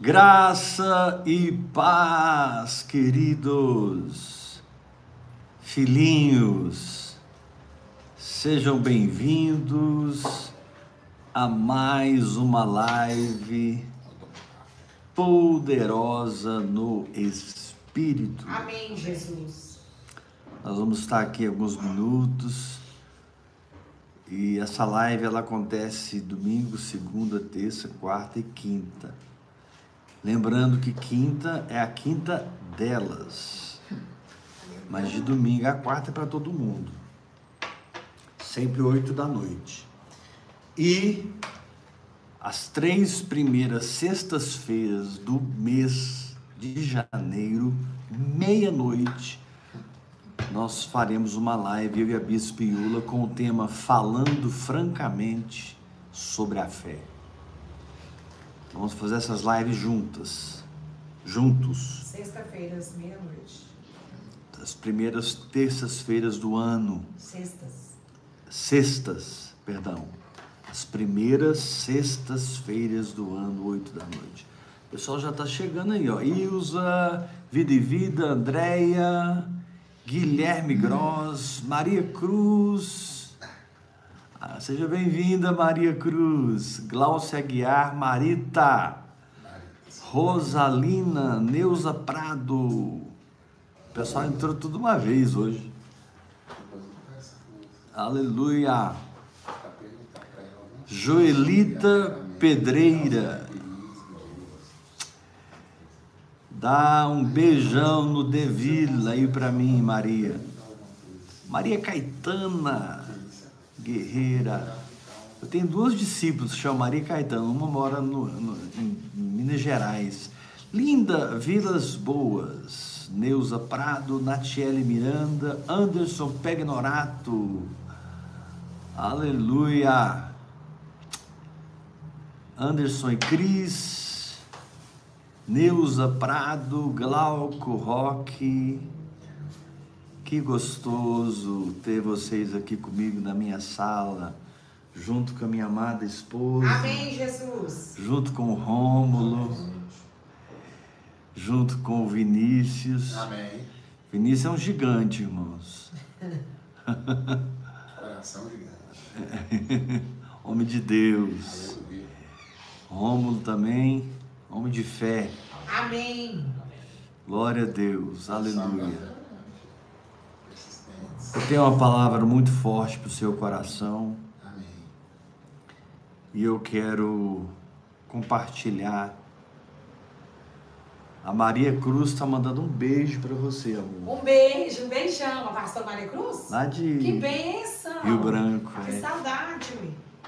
Graça e paz, queridos filhinhos, sejam bem-vindos a mais uma live poderosa no Espírito. Amém, Jesus. Nós vamos estar aqui alguns minutos e essa live ela acontece domingo, segunda, terça, quarta e quinta. Lembrando que quinta é a quinta delas. Mas de domingo a quarta é para todo mundo. Sempre oito da noite. E as três primeiras sextas-feiras do mês de janeiro, meia-noite, nós faremos uma live, eu e a Bispo Iula, com o tema Falando Francamente sobre a Fé. Vamos fazer essas lives juntas, juntos. Sexta-feiras, meia-noite. As primeiras terças-feiras do ano. Sextas. Sextas, perdão. As primeiras sextas-feiras do ano, oito da noite. O pessoal já está chegando aí, ó. Ilza, Vida e Vida, Andréia, Guilherme Gross, Maria Cruz, ah, seja bem-vinda, Maria Cruz, Glaucia Aguiar, Marita, Rosalina, Neuza Prado. O pessoal entrou tudo uma vez hoje. Aleluia. Joelita Pedreira. Dá um beijão no Devila aí para mim, Maria. Maria Caetana guerreira. Eu tenho duas discípulos que chamam Maria Caetano, uma mora no, no, em Minas Gerais. Linda Vilas Boas, Neuza Prado, Natiele Miranda, Anderson Pegnorato. Aleluia. Anderson e Cris, Neuza Prado, Glauco Roque. Que gostoso ter vocês aqui comigo na minha sala, junto com a minha amada esposa. Amém, Jesus. Junto com o Rômulo. Junto com o Vinícius. Amém. Vinícius é um gigante, irmãos. Coração gigante. Homem de Deus. Aleluia. Rômulo também, homem de fé. Amém. Glória a Deus. Aleluia. Eu tenho uma palavra muito forte para o seu coração Amém. e eu quero compartilhar. A Maria Cruz está mandando um beijo para você, amor. Um beijo, um beijão. A pastora Maria Cruz? Lá de Que bênção. Rio Branco. Que É. saudade,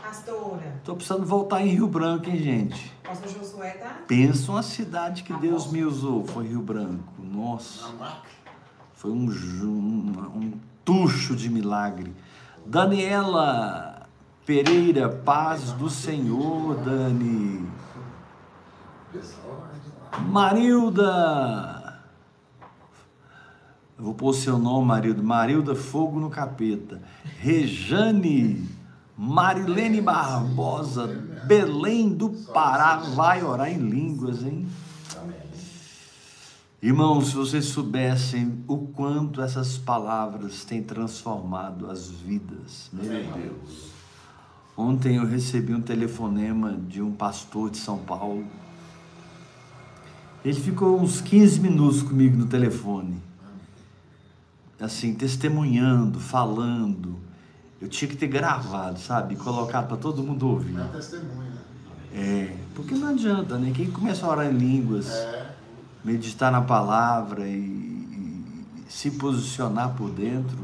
pastora. Tô precisando voltar em Rio Branco, hein, gente? Pastor Josué tá? Pensa uma cidade que Deus me usou, foi Rio Branco. Nossa, foi um, um, um tucho de milagre. Daniela Pereira, paz do Senhor, Dani. Marilda. Eu vou pôr seu nome, Marilda. Marilda Fogo no Capeta. Rejane. Marilene Barbosa. Belém do Pará. Vai orar em línguas, hein? Irmãos, se vocês soubessem o quanto essas palavras têm transformado as vidas, meu Deus. Ontem eu recebi um telefonema de um pastor de São Paulo. Ele ficou uns 15 minutos comigo no telefone, assim, testemunhando, falando. Eu tinha que ter gravado, sabe? E colocado para todo mundo ouvir. É testemunho, né? É, porque não adianta, né? Quem começa a orar em línguas, É. meditar na palavra e, e se posicionar por dentro,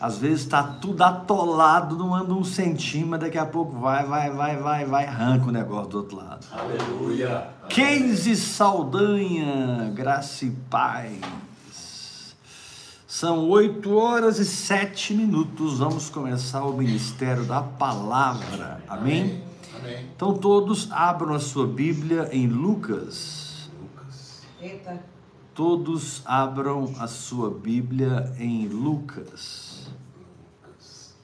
às vezes está tudo atolado, não anda um centímetro, daqui a pouco vai, vai, vai, vai, vai, arranca o negócio do outro lado. Aleluia. Casey Saldanha, graça e paz. São 8 horas e 7 minutos. Vamos começar o ministério da palavra. Amém? Amém. Então todos abram a sua Bíblia em Lucas. Lucas. Eita. Todos abram a sua Bíblia em Lucas. Lucas.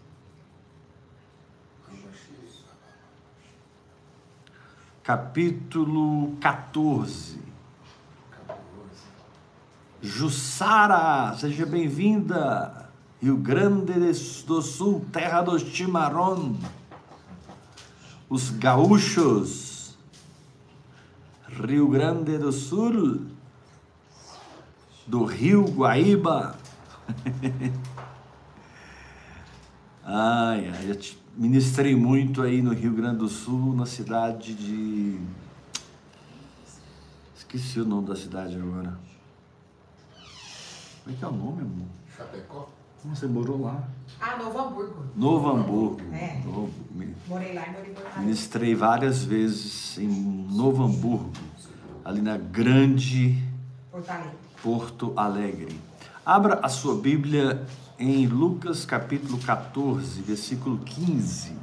capítulo 14. 14. Jussara, seja bem-vinda. Rio Grande do Sul, terra do chimarrão. Os gaúchos. Rio Grande do Sul. Do Rio Guaíba. Ai, ai, eu ministrei muito aí no Rio Grande do Sul, na cidade de. Esqueci o nome da cidade agora. Como é que é o nome, amor? Chapecó? Você morou lá? Ah, Novo Hamburgo. Novo Hamburgo. É. Novo- Morei lá e morei por lá. Ministrei várias vezes em Novo Hamburgo, ali na grande Porto Alegre. Porto Alegre. Abra a sua Bíblia em Lucas capítulo 14, versículo 15.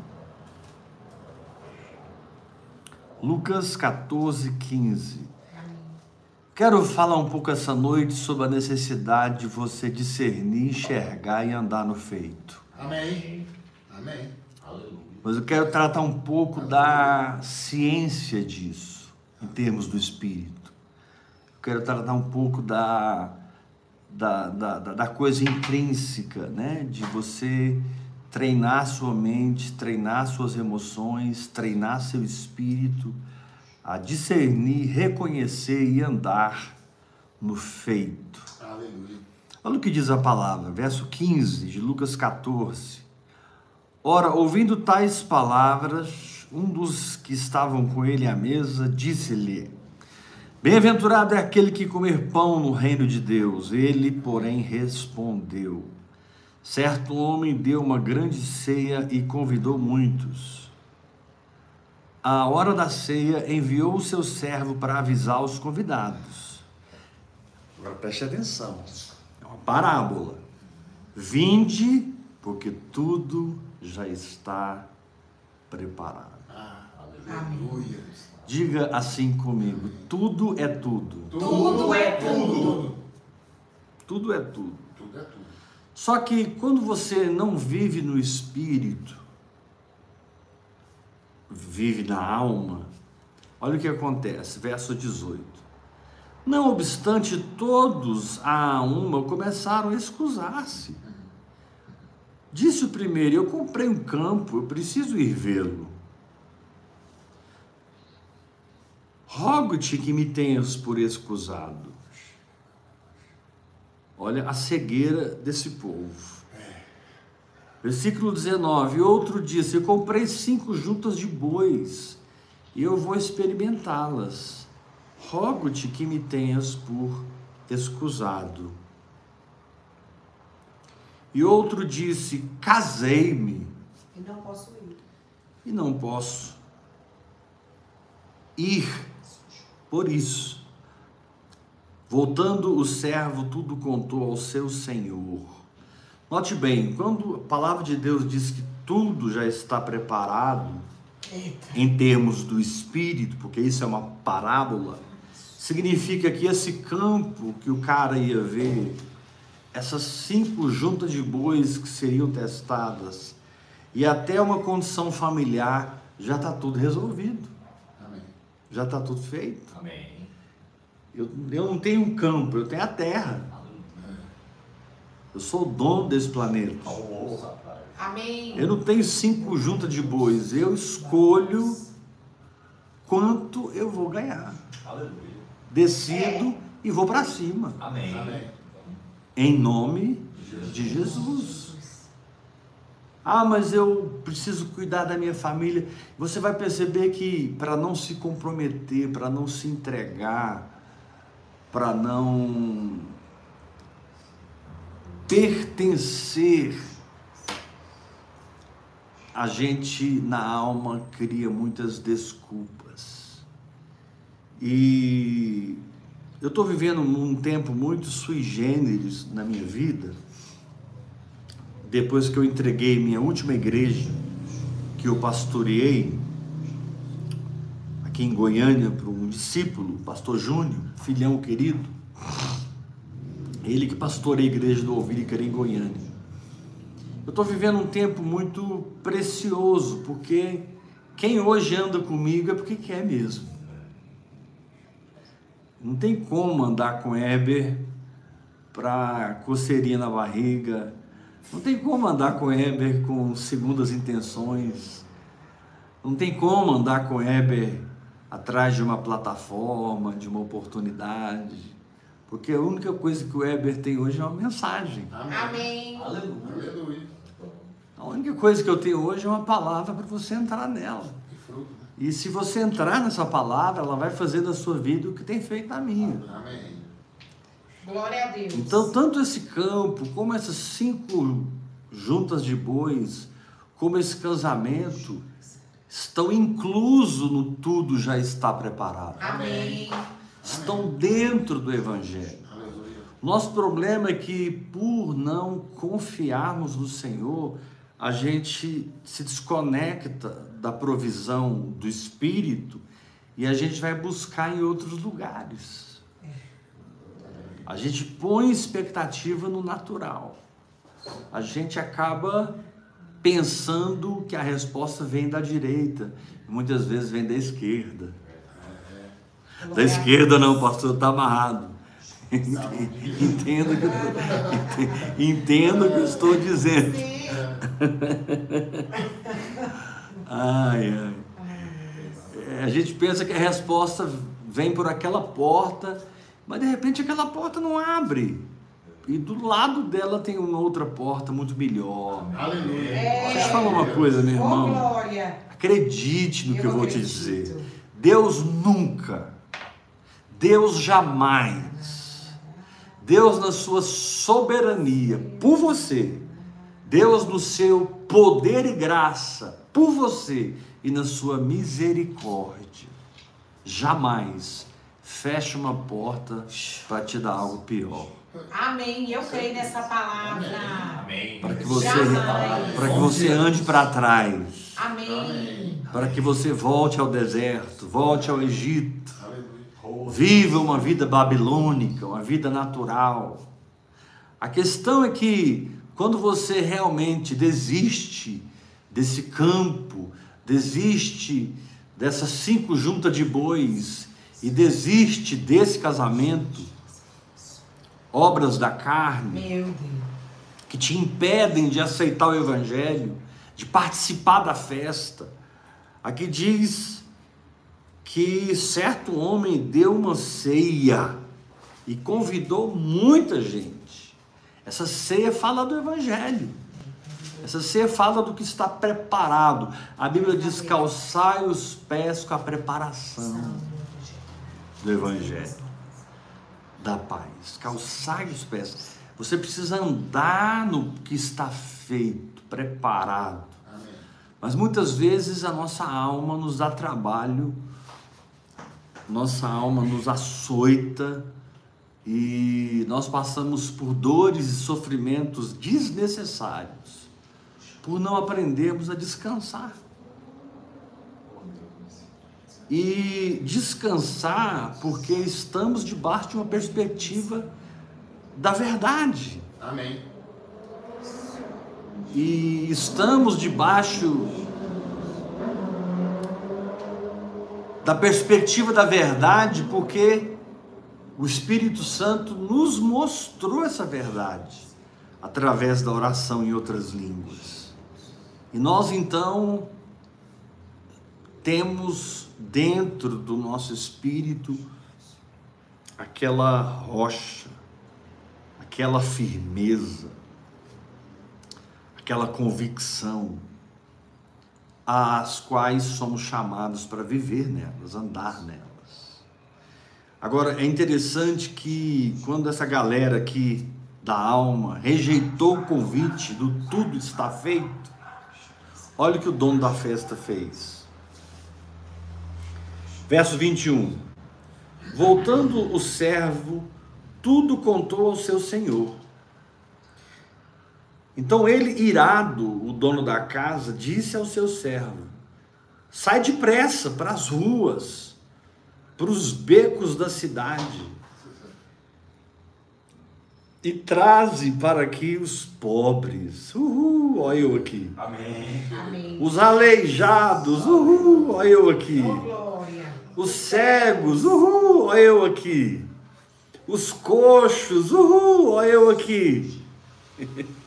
Lucas 14, 15. Quero falar um pouco essa noite sobre a necessidade de você discernir, enxergar e andar no feito. Amém. Amém. Aleluia. Mas eu quero tratar um pouco da ciência disso, em termos do espírito. Eu quero tratar um pouco da, da, da, da- da coisa intrínseca, né? De você treinar sua mente, treinar suas emoções, treinar seu espírito a discernir, reconhecer e andar no feito. Aleluia. Olha o que diz a palavra, verso 15 de Lucas 14. Ora, ouvindo tais palavras, um dos que estavam com ele à mesa disse-lhe: Bem-aventurado é aquele que comer pão no reino de Deus. Ele, porém, respondeu: Certo homem deu uma grande ceia e convidou muitos. À hora da ceia, enviou o seu servo para avisar os convidados. Agora preste atenção. É uma parábola. Vinde, porque tudo já está preparado. Ah, aleluia. Diga assim comigo: tudo é tudo. Tudo é tudo. Tudo é tudo. Tudo é tudo. Só que quando você não vive no espírito, vive na alma, olha o que acontece, verso 18. Não obstante, todos a uma começaram a excusar-se. Disse o primeiro: Eu comprei um campo, eu preciso ir vê-lo. Rogo-te que me tenhas por excusado. Olha a cegueira desse povo. Versículo 19: Outro disse: Eu comprei cinco juntas de bois e eu vou experimentá-las. Rogo-te que me tenhas por excusado. E outro disse: Casei-me E não posso ir. e não posso ir por isso. Voltando o servo, tudo contou ao seu senhor. Note bem, quando a palavra de Deus diz que tudo já está preparado, Eita. em termos do espírito, porque isso é uma parábola, significa que esse campo que o cara ia ver, essas cinco juntas de bois que seriam testadas, e até uma condição familiar, já está tudo resolvido, Amém. já está tudo feito. Amém. Eu, eu não tenho um campo, eu tenho a terra. Eu sou o dono desse planeta. Amém. Eu não tenho cinco juntas de bois, eu escolho quanto eu vou ganhar. Aleluia. Decido e vou para cima. Amém. Amém. Em nome de Jesus. Ah, mas eu preciso cuidar da minha família. Você vai perceber que para não se comprometer, para não se entregar, para não pertencer, a gente na alma cria muitas desculpas. E eu estou vivendo um tempo muito sui generis na minha vida, depois que eu entreguei minha última igreja, que eu pastoreei, aqui em Goiânia, para um discípulo, pastor Júnior, filhão querido, ele que pastoreia a igreja do Ovírica em Goiânia. Eu estou vivendo um tempo muito precioso, porque quem hoje anda comigo é porque quer mesmo. Não tem como andar com Heber para coceirinha na barriga. Não tem como andar com Heber com segundas intenções. Não tem como andar com Heber atrás de uma plataforma, de uma oportunidade. Porque a única coisa que o Weber tem hoje é uma mensagem. Amém. Aleluia. Aleluia. A única coisa que eu tenho hoje é uma palavra para você entrar nela. E fruto, né? E se você entrar nessa palavra, ela vai fazer da sua vida o que tem feito na minha. Amém. Glória a Deus. Então, tanto esse campo, como essas cinco juntas de bois, como esse casamento, estão inclusos no tudo já está preparado. Amém. Estão dentro do Evangelho. Nosso problema é que, por não confiarmos no Senhor, a gente se desconecta da provisão do Espírito e a gente vai buscar em outros lugares. A gente põe expectativa no natural. A gente acaba pensando que a resposta vem da direita, muitas vezes vem da esquerda. Da a esquerda não, pastor, está amarrado. Entendo o que entendo o que eu estou dizendo. Ai, ai. É, a gente pensa que a resposta vem por aquela porta, mas de repente aquela porta não abre. E do lado dela tem uma outra porta muito melhor. Aleluia. Deixa eu te falar uma coisa, meu irmão. Acredite no que eu vou te dizer. Deus nunca, Deus jamais, Deus na sua soberania por você, Deus no seu poder e graça por você e na sua misericórdia, jamais fecha uma porta para te dar algo pior. Amém. Eu creio nessa palavra. Amém. Para que você, para que você ande para trás. Amém. para que você volte ao deserto, volte ao Egito, Aleluia. Viva uma vida babilônica, uma vida natural. A questão é que quando você realmente desiste desse campo, desiste dessas cinco juntas de bois e desiste desse casamento, obras da carne, que te impedem de aceitar o Evangelho, de participar da festa. Aqui diz que certo homem deu uma ceia e convidou muita gente. Essa ceia fala do Evangelho. Essa ceia fala do que está preparado. A Bíblia diz: calçai os pés com a preparação do Evangelho da paz. Calçai os pés. Você precisa andar no que está feito, preparado. Mas muitas vezes a nossa alma nos dá trabalho, nossa alma nos açoita e nós passamos por dores e sofrimentos desnecessários por não aprendermos a descansar. E descansar porque estamos debaixo de uma perspectiva da verdade. Amém. E estamos debaixo da perspectiva da verdade, porque o Espírito Santo nos mostrou essa verdade através da oração em outras línguas. E nós então temos dentro do nosso espírito aquela rocha, aquela firmeza, aquela convicção, às quais somos chamados para viver nelas, andar nelas. Agora, é interessante que quando essa galera aqui da alma rejeitou o convite do tudo está feito, olha o que o dono da festa fez. Verso 21. Voltando o servo, tudo contou ao seu senhor. Então ele, irado, o dono da casa, disse ao seu servo: Sai depressa para as ruas, para os becos da cidade. e traze para aqui os pobres. Uhul, olha eu aqui. Amém. Amém. Os aleijados, uhul, olha eu aqui. Oh. Os cegos, uhul, olha eu aqui. Os coxos, uhul, olha eu aqui.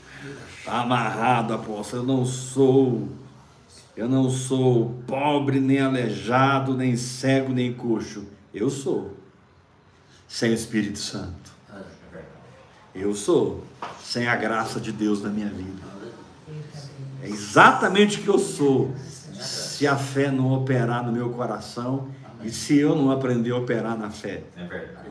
Está amarrado, apóstolo. Eu não sou, eu não sou pobre, nem aleijado, nem cego, nem coxo. Eu sou, sem o Espírito Santo. Eu sou, sem a graça de Deus na minha vida. É exatamente o que eu sou, se a fé não operar no meu coração e se eu não aprender a operar na fé. É verdade.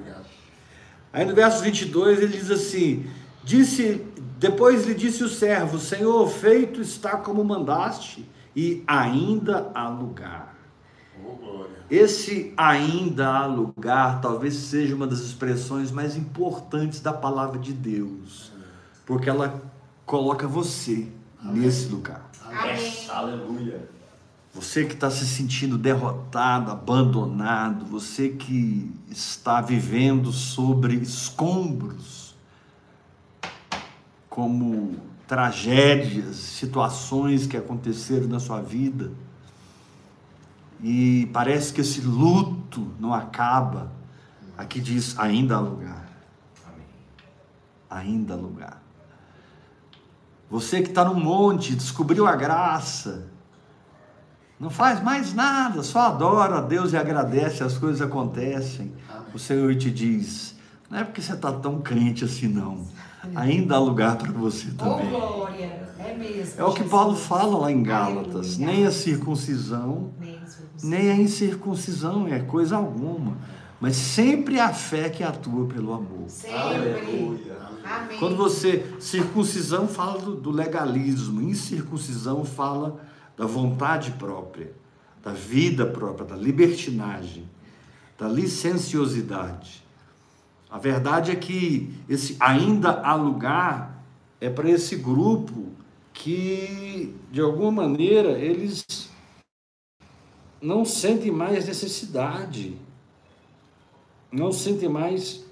Aí no verso 22 ele diz assim: disse, depois lhe disse o servo: Senhor, feito está como mandaste, e ainda há lugar. Oh. Esse ainda há lugar talvez seja uma das expressões mais importantes da palavra de Deus, porque ela coloca você nesse lugar. Amém. Aleluia. Você que está se sentindo derrotado, abandonado, você que está vivendo sobre escombros, como tragédias, situações que aconteceram na sua vida, e parece que esse luto não acaba, aqui diz: ainda há lugar, Amém. ainda há lugar. Você que está no monte, descobriu a graça, não faz mais nada, só adora a Deus e agradece, as coisas acontecem. Amém. O Senhor te diz: não é porque você está tão crente assim, não. Ainda há lugar para você Oh, também. glória. É mesmo. É o que. Paulo fala lá em Gálatas: nem a circuncisão, Nem a incircuncisão é coisa alguma, mas sempre a fé que atua pelo amor. Sempre. Aleluia. Amém. Quando você. Circuncisão fala do, do legalismo, incircuncisão fala da vontade própria, da vida própria, da libertinagem, da licenciosidade. A verdade é que esse ainda há lugar é para esse grupo que, de alguma maneira, eles não sentem mais necessidade, não sentem mais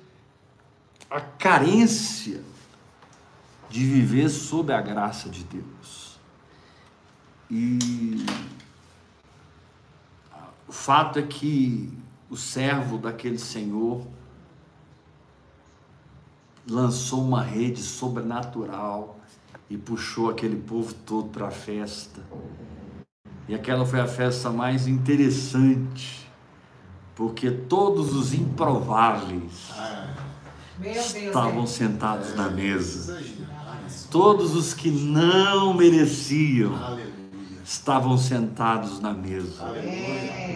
a carência de viver sob a graça de Deus. E o fato é que o servo daquele Senhor lançou uma rede sobrenatural e puxou aquele povo todo para a festa. E aquela foi a festa mais interessante, porque todos os improváveis Deus. estavam é. sentados na mesa. Todos os que não mereciam Aleluia. estavam sentados na mesa.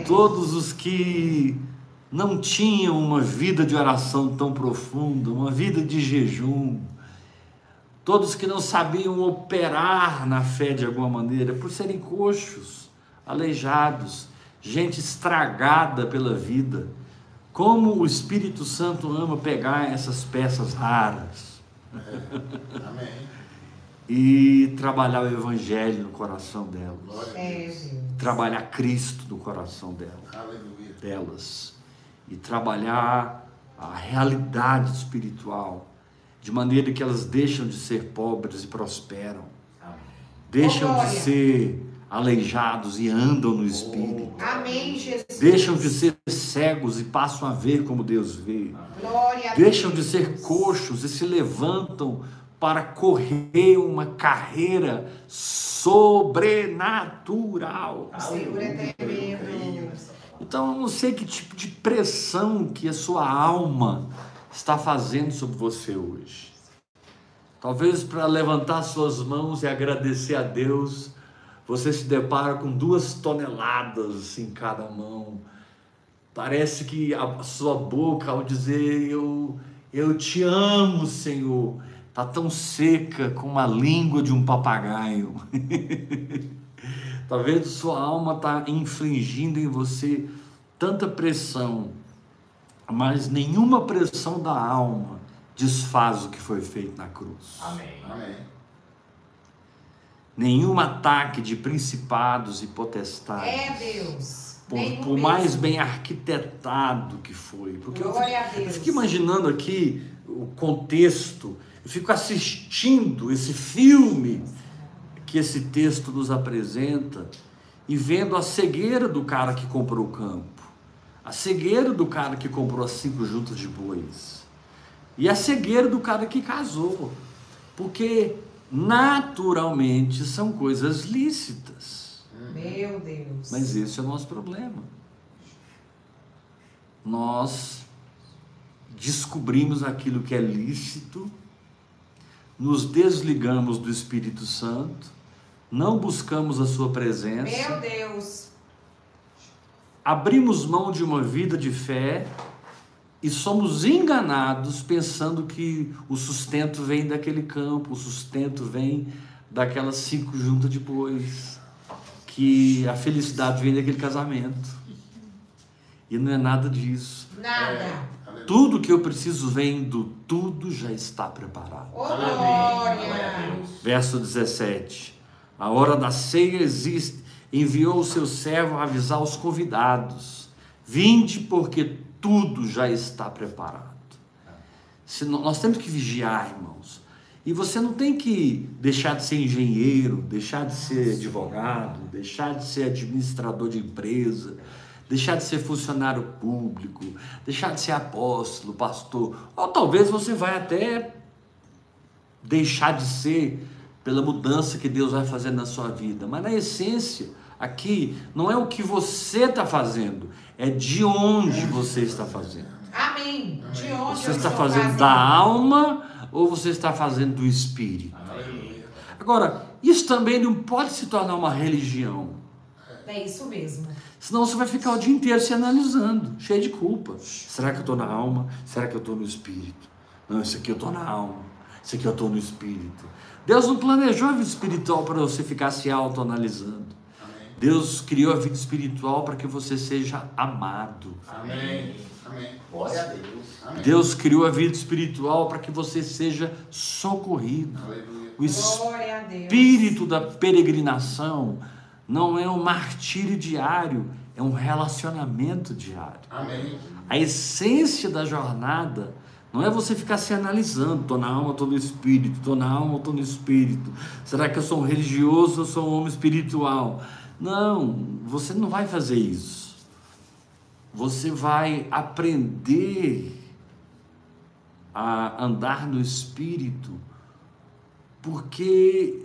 Todos os que não tinham uma vida de oração tão profunda, uma vida de jejum, todos que não sabiam operar na fé de alguma maneira, por serem coxos, aleijados, gente estragada pela vida. Como o Espírito Santo ama pegar essas peças raras Amém. e trabalhar o Evangelho no coração delas, Glória a É, trabalhar Cristo no coração delas. Aleluia. delas e trabalhar a realidade espiritual de maneira que elas deixam de ser pobres e prosperam, Amém. deixam de glória. ser aleijados e andam no espírito, Amém, Jesus. deixam de ser cegos e passam a ver como Deus vê, Glória a deixam Deus. de ser coxos e se levantam para correr uma carreira sobrenatural. Senhor é tremendo. Então eu não sei que tipo de pressão que a sua alma está fazendo sobre você hoje. Talvez para levantar suas mãos e agradecer a Deus, você se depara com duas toneladas em cada mão. Parece que a sua boca, ao dizer eu, eu te amo, Senhor, está tão seca como a língua de um papagaio. Talvez sua alma está infligindo em você tanta pressão, mas nenhuma pressão da alma desfaz o que foi feito na cruz. Amém. Amém. Nenhum ataque de principados e potestades. É Deus. Por, por mais bem arquitetado que foi. Porque eu, Glória a fico- eu Deus. fico imaginando aqui o contexto Eu fico assistindo esse filme que esse texto nos apresenta e vendo a cegueira do cara que comprou o campo, a cegueira do cara que comprou as cinco juntas de bois e a cegueira do cara que casou, porque naturalmente são coisas lícitas. Meu Deus. Mas esse é o nosso problema. Nós descobrimos aquilo que é lícito, nos desligamos do Espírito Santo, não buscamos a Sua presença, Meu Deus. abrimos mão de uma vida de fé e somos enganados pensando que o sustento vem daquele campo, o sustento vem daquelas cinco juntas de bois, que a felicidade vem daquele casamento. E não é nada disso. Nada. Aleluia. Tudo que eu preciso vem do tudo já está preparado. Ô, Glória a glória. Deus. Verso 17. A hora da ceia existe. Enviou o seu servo a avisar os convidados: Vinde, porque tudo já está preparado. Nós temos que vigiar, irmãos. E você não tem que deixar de ser engenheiro, deixar de ser advogado, deixar de ser administrador de empresa, deixar de ser funcionário público, deixar de ser apóstolo, pastor. Ou talvez você vai até deixar de ser pela mudança que Deus vai fazer na sua vida. Mas na essência, aqui, não é o que você está fazendo, é de onde você está fazendo. Amém. De onde Você está fazendo da alma ou você está fazendo do espírito? Aleluia. Agora, isso também não pode se tornar uma religião. É isso mesmo. Senão você vai ficar o dia inteiro se analisando, cheio de culpa. Será que eu estou na alma? Será que eu estou no espírito? Não, isso aqui eu estou na alma. Isso aqui eu estou no espírito. Deus não planejou a vida espiritual para você ficar se autoanalisando. Deus criou a vida espiritual para que você seja amado. Amém. Amém. Glória a Deus. Amém. Deus criou a vida espiritual para que você seja socorrido. Aleluia. O Glória a Deus. espírito da peregrinação não é um martírio diário, é um relacionamento diário. Amém. A essência da jornada não é você ficar se analisando, estou na alma, estou no espírito, estou na alma, estou no espírito. Será que eu sou um religioso ou sou um homem espiritual? Não, você não vai fazer isso. Você vai aprender a andar no espírito, porque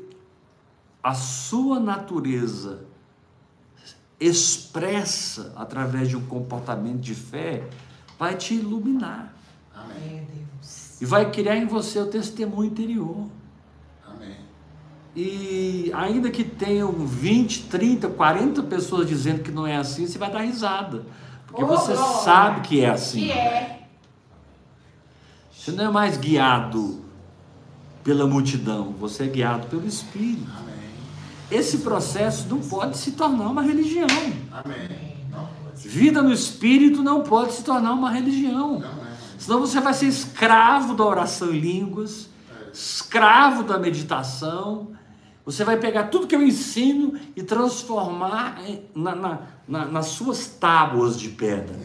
a sua natureza expressa através de um comportamento de fé vai te iluminar Amém. E vai criar em você o testemunho interior. Amém. E ainda que tenham 20, 30, 40 pessoas dizendo que não é assim, você vai dar risada. Porque Ô, você glória. sabe que é assim. Que é. Você não é mais guiado pela multidão, você é guiado pelo Espírito. Amém. Esse processo não pode se tornar uma religião. Amém. Vida no Espírito não pode se tornar uma religião. não. Senão você vai ser escravo da oração em línguas, escravo da meditação. Você vai pegar tudo que eu ensino e transformar na- na- na- nas suas tábuas de pedra.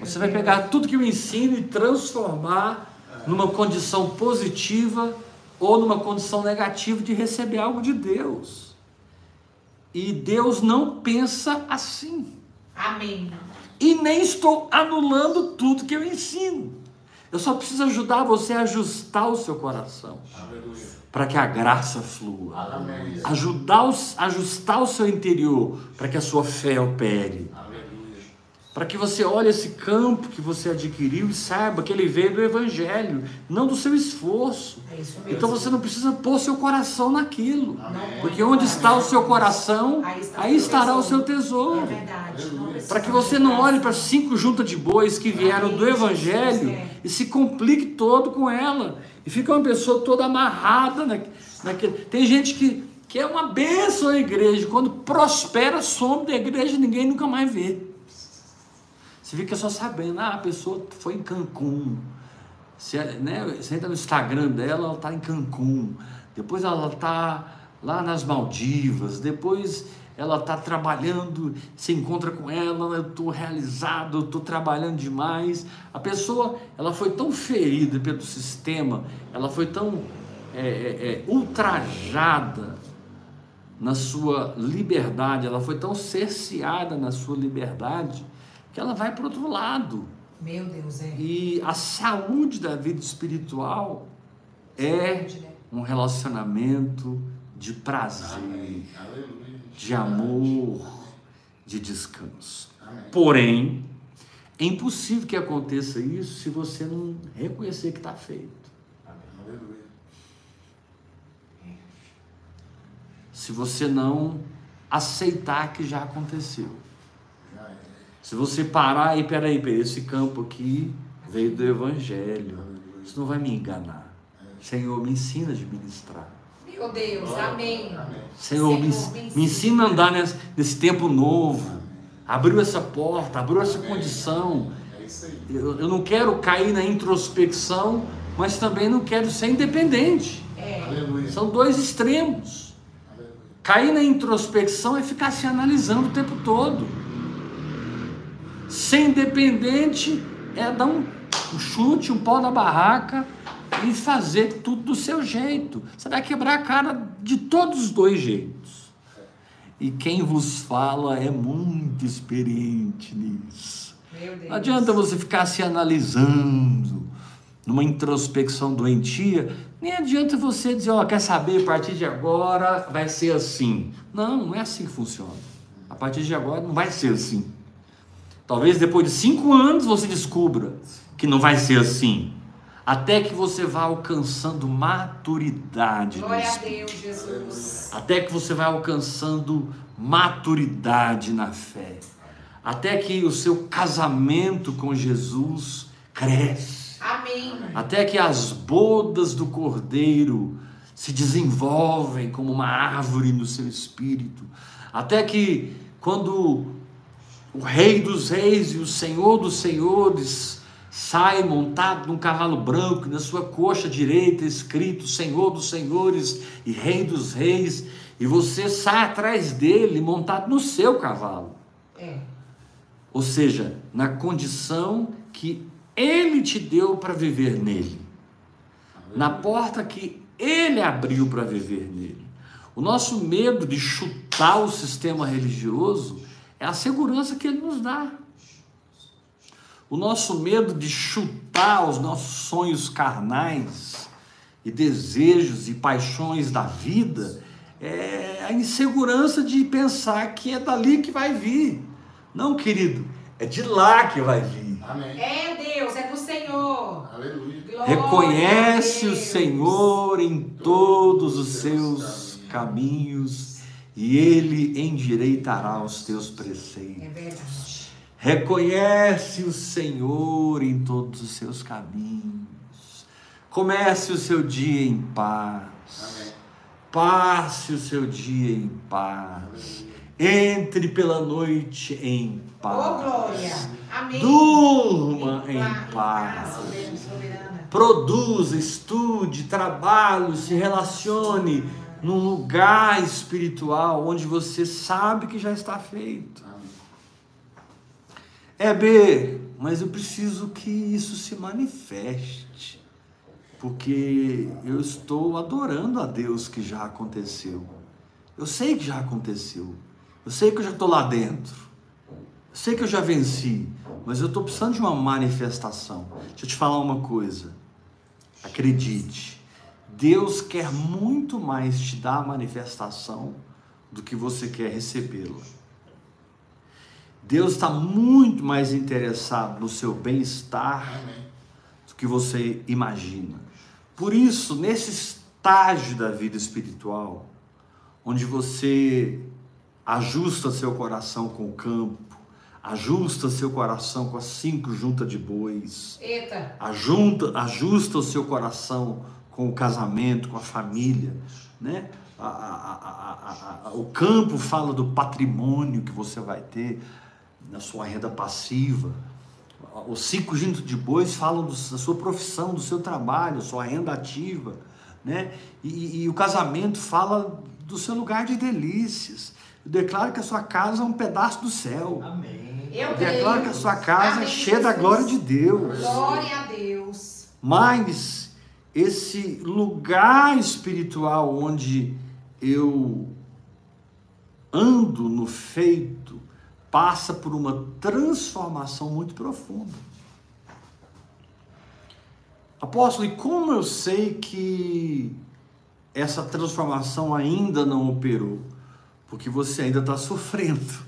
Você vai pegar tudo que eu ensino e transformar numa condição positiva ou numa condição negativa de receber algo de Deus. E Deus não pensa assim. Amém. E nem estou anulando tudo que eu ensino. Eu só preciso ajudar você a ajustar o seu coração Aleluia. para que a graça flua. Amém. Ajudar o, ajustar o seu interior para que a sua fé opere. Aleluia. Para que você olhe esse campo que você adquiriu e saiba que ele veio do Evangelho, não do seu esforço. É. Então você não precisa pôr seu coração naquilo. Amém. Porque onde está o seu coração, Aí está aí estará o seu tesouro. É Para que você não olhe para cinco juntas de bois que vieram do Amém, Evangelho Jesus, é. e se complique todo com ela. E fica uma pessoa toda amarrada na, naquele. Tem gente que, que é uma bênção a igreja. Quando prospera, some da igreja ninguém nunca mais vê. Você fica só sabendo, ah, a pessoa foi em Cancún. Você, né, você entra no Instagram dela, ela está em Cancún. Depois ela está lá nas Maldivas. Depois ela está trabalhando, se encontra com ela, eu estou realizado, eu estou trabalhando demais. A pessoa, ela foi tão ferida pelo sistema, ela foi tão é, é, é, ultrajada na sua liberdade, ela foi tão cerceada na sua liberdade, que ela vai para outro lado. Meu Deus, é. E a saúde da vida espiritual é né? um relacionamento de prazer, de amor, de descanso. Porém, é impossível que aconteça isso se você não reconhecer que está feito. Aleluia. Se você não aceitar que já aconteceu. Se você parar e peraí, peraí, esse campo aqui veio do Evangelho. Isso não vai me enganar. Senhor, me ensina a administrar. Meu Deus, amém. Senhor, me, Senhor, me me ensina a andar nesse, nesse tempo novo. Abriu essa porta, abriu essa condição. É. Eu, eu não quero cair na introspecção, mas também não quero ser independente. É. São dois extremos. Cair na introspecção é ficar se analisando o tempo todo. Ser independente é dar um, um chute, um pau na barraca e fazer tudo do seu jeito. Você vai quebrar a cara de todos os dois jeitos. E quem vos fala é muito experiente nisso. Não adianta você ficar se analisando numa introspecção doentia, nem adianta você dizer, ó, quer saber, a partir de agora vai ser assim. Não, não é assim que funciona. A partir de agora não vai ser assim. Talvez depois de cinco anos você descubra que não vai ser assim. Até que você vá alcançando maturidade Glória a. Deus, Jesus. Até que você vai alcançando maturidade na fé. Até que o seu casamento com Jesus cresce. Amém. Até que as bodas do Cordeiro se desenvolvem como uma árvore no seu espírito. Até que quando o Rei dos Reis e o Senhor dos Senhores sai montado num cavalo branco, e na sua coxa direita escrito Senhor dos Senhores e Rei dos Reis, e você sai atrás dele montado no seu cavalo. É. Ou seja, na condição que ele te deu para viver nele. Na porta que ele abriu para viver nele. O nosso medo de chutar o sistema religioso é a segurança que ele nos dá. O nosso medo de chutar os nossos sonhos carnais e desejos e paixões da vida é a insegurança de pensar que é dali que vai vir. Não, querido, é de lá que vai vir. Amém. É Deus, é do Senhor. Aleluia. Glória Reconhece o. Senhor em todos os seus caminhos e Ele endireitará os teus preceitos. É verdade. Reconhece o Senhor em todos os seus caminhos. Comece o seu dia em paz. Amém. Passe o seu dia em paz. Entre pela noite em paz. glória. Amém. Durma em Em paz. soberana. Produza, estude, trabalhe, se relacione num lugar espiritual onde você sabe que já está feito. É B, mas eu preciso que isso se manifeste, porque eu estou adorando a Deus que já aconteceu. Eu sei que já aconteceu. Eu sei que eu já estou lá dentro. Eu sei que eu já venci, mas eu estou precisando de uma manifestação. Deixa eu te falar uma coisa. Acredite, Deus quer muito mais te dar a manifestação do que você quer recebê-la. Deus está muito mais interessado no seu bem-estar do que você imagina. Por isso, nesse estágio da vida espiritual, onde você ajusta seu coração com o campo, ajusta seu coração com as cinco juntas de bois, Eita. ajunta, ajusta o seu coração com o casamento, com a família, né? A- a- a- a- a- o campo fala do patrimônio que você vai ter na sua renda passiva. Os cinco juntos de bois falam do- da sua profissão, do seu trabalho, sua renda ativa, né? E, e- o casamento fala do seu lugar de delícias. Eu declaro que a sua casa é um pedaço do céu. Amém. Eu declaro que a sua casa é Amém, cheia da Jesus. glória de Deus. Glória a Deus. Mas esse lugar espiritual onde eu ando no feito passa por uma transformação muito profunda. Apóstolo, e como eu sei que essa transformação ainda não operou? Porque você ainda está sofrendo.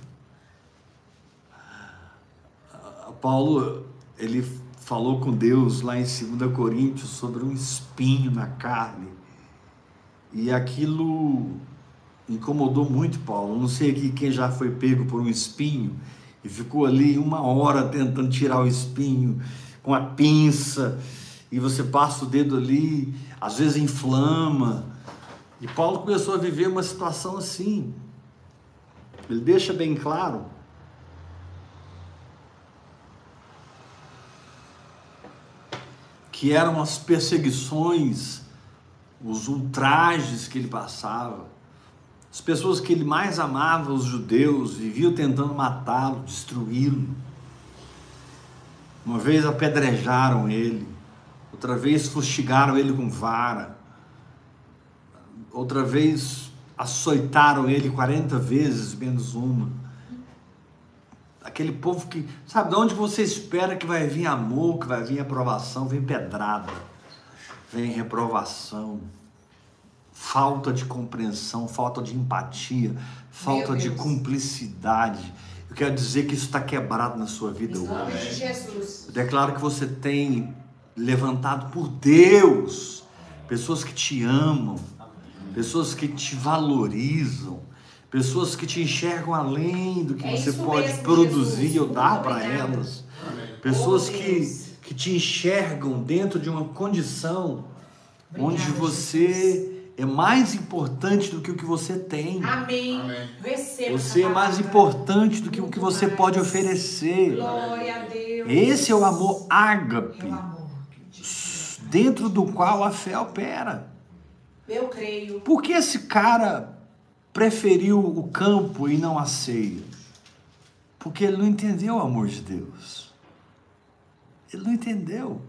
Ah, Paulo, ele falou com Deus lá em 2 Coríntios sobre um espinho na carne. E aquilo incomodou muito Paulo. Não sei aqui quem já foi pego por um espinho e ficou ali uma hora tentando tirar o espinho com a pinça e você passa o dedo ali, às vezes inflama. E Paulo começou a viver uma situação assim. Ele deixa bem claro que eram as perseguições, os ultrajes que ele passava. As pessoas que ele mais amava, os judeus, viviam tentando matá-lo, destruí-lo. Uma vez apedrejaram ele, outra vez fustigaram ele com vara, outra vez açoitaram ele 40 vezes menos uma. Aquele povo que, sabe, de onde você espera que vai vir amor, que vai vir aprovação, vem pedrada, vem reprovação, falta de compreensão, falta de empatia, falta de cumplicidade. Eu quero dizer que isso está quebrado na sua vida Em hoje. de Jesus. Eu declaro que você tem levantado por Deus pessoas que te amam, pessoas que te valorizam, pessoas que te enxergam além do que É você pode mesmo, produzir Jesus. ou dar Muito para elas. Amém. Pessoas Oh, que, que te enxergam dentro de uma condição Obrigada, onde você é mais importante do que o que você tem. Amém. Amém. Você é mais importante do que o que Muito você mais. pode oferecer. Glória a Deus. Esse é o amor ágape. É o amor. dentro do qual a fé opera. Eu creio. Por que esse cara preferiu o campo e não a ceia? Porque ele não entendeu o amor de Deus. Ele não entendeu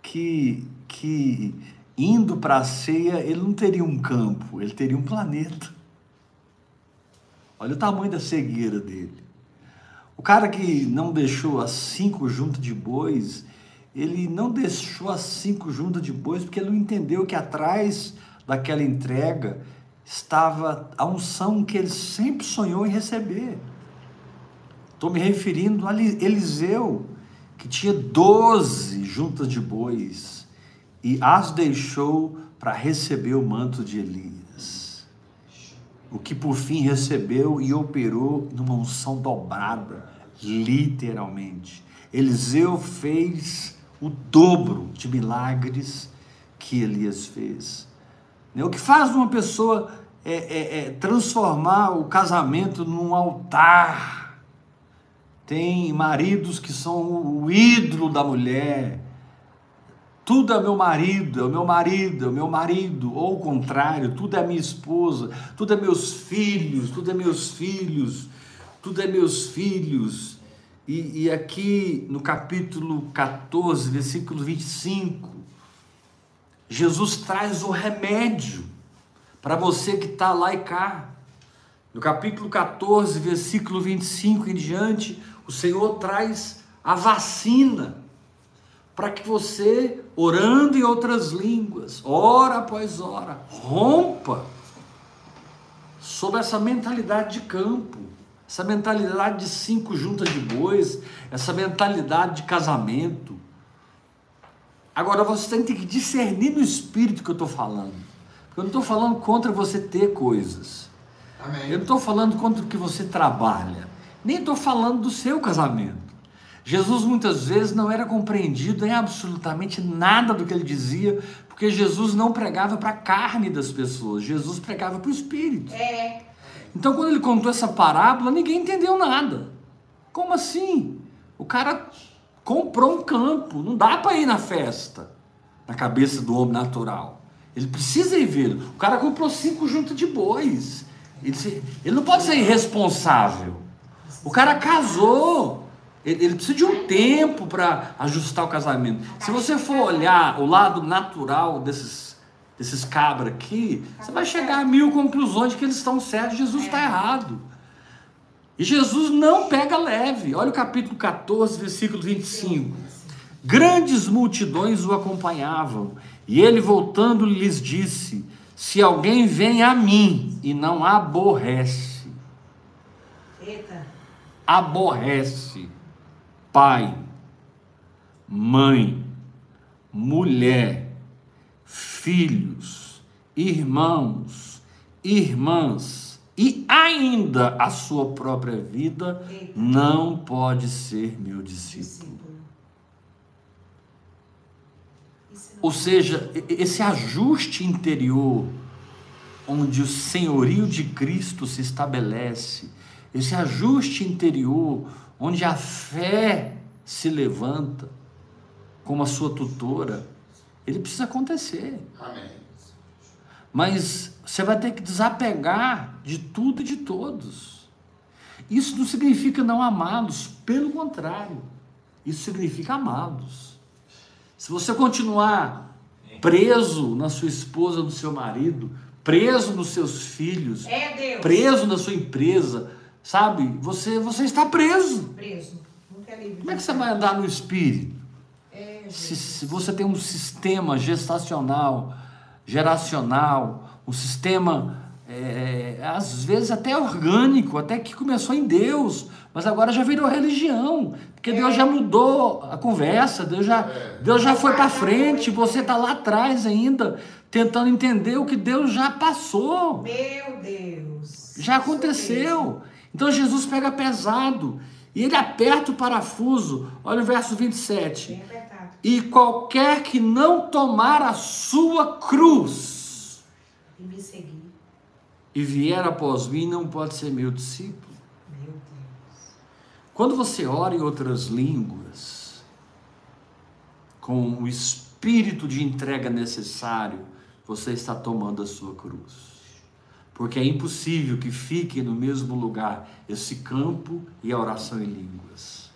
que, que indo para a ceia ele não teria um campo, ele teria um planeta. Olha o tamanho da cegueira dele. O cara que não deixou as cinco juntas de bois, ele não deixou as cinco juntas de bois porque ele não entendeu que atrás daquela entrega estava a unção que ele sempre sonhou em receber. Estou me referindo a Eli- Eliseu, que tinha doze juntas de bois e as deixou para receber o manto de Elias. O que por fim recebeu e operou numa unção dobrada, literalmente. Eliseu fez o dobro de milagres que Elias fez. Né? O que faz uma pessoa é, é- é transformar o casamento num altar. Tem maridos que são o ídolo da mulher. Tudo é meu marido, é o meu marido, é o meu marido, ou o contrário, tudo é minha esposa, tudo é meus filhos, tudo é meus filhos, tudo é meus filhos. E, e aqui no capítulo 14, versículo 25, Jesus traz o remédio para você que está lá e cá. No capítulo 14, versículo 25 em diante, o Senhor traz a vacina para que você, orando em outras línguas, hora após hora, rompa sobre essa mentalidade de campo, essa mentalidade de cinco juntas de bois, essa mentalidade de casamento. Agora você tem que discernir no espírito que eu estou falando. Porque eu não estou falando contra você ter coisas. Amém. Eu não estou falando contra o que você trabalha, nem estou falando do seu casamento. Jesus muitas vezes não era compreendido em absolutamente nada do que ele dizia, porque Jesus não pregava para a carne das pessoas, Jesus pregava para o espírito. É. Então, quando ele contou essa parábola, ninguém entendeu nada. Como assim? O cara comprou um campo, não dá para ir na festa, na cabeça do homem natural. Ele precisa ir ver. O cara comprou cinco juntas de bois. Ele, se- ele não pode ser irresponsável. O cara casou. Ele, ele precisa de um tempo para ajustar o casamento. Se você for olhar o lado natural desses, desses cabras aqui, você vai chegar a mil conclusões de que eles estão certos, Jesus está errado. E Jesus não pega leve. Olha o capítulo 14, versículo 25. Grandes multidões o acompanhavam, e ele voltando lhes disse: Se alguém vem a mim e não aborrece, Eita. aborrece pai, mãe, mulher, filhos, irmãos, irmãs e ainda a sua própria vida, não pode ser meu discípulo. Ou seja, esse ajuste interior, onde o senhorio de Cristo se estabelece, esse ajuste interior, onde a fé se levanta como a sua tutora, ele precisa acontecer. Amém. Mas você vai ter que desapegar de tudo e de todos. Isso não significa não amá-los, pelo contrário, isso significa amá-los. Se você continuar preso na sua esposa, no seu marido, preso nos seus filhos, É preso na sua empresa, sabe? Você, você está preso. Preso. É. Como é que você vai andar no espírito? É, Se, se você tem um sistema gestacional, geracional, um sistema é, às vezes até orgânico, até que começou em Deus, mas agora já virou religião, porque Deus já mudou a conversa, Deus já, Deus já foi para frente, você está lá atrás ainda, tentando entender o que Deus já passou. Meu Deus. Já aconteceu. Então Jesus pega pesado e ele aperta o parafuso. Olha o verso 27. Bem apertado. E qualquer que não tomar a sua cruz E me seguir. E vier após mim não pode ser meu discípulo. Meu Deus. Quando você ora em outras línguas, com o espírito de entrega necessário, você está tomando a sua cruz. Porque é impossível que fique no mesmo lugar esse campo e a oração em línguas.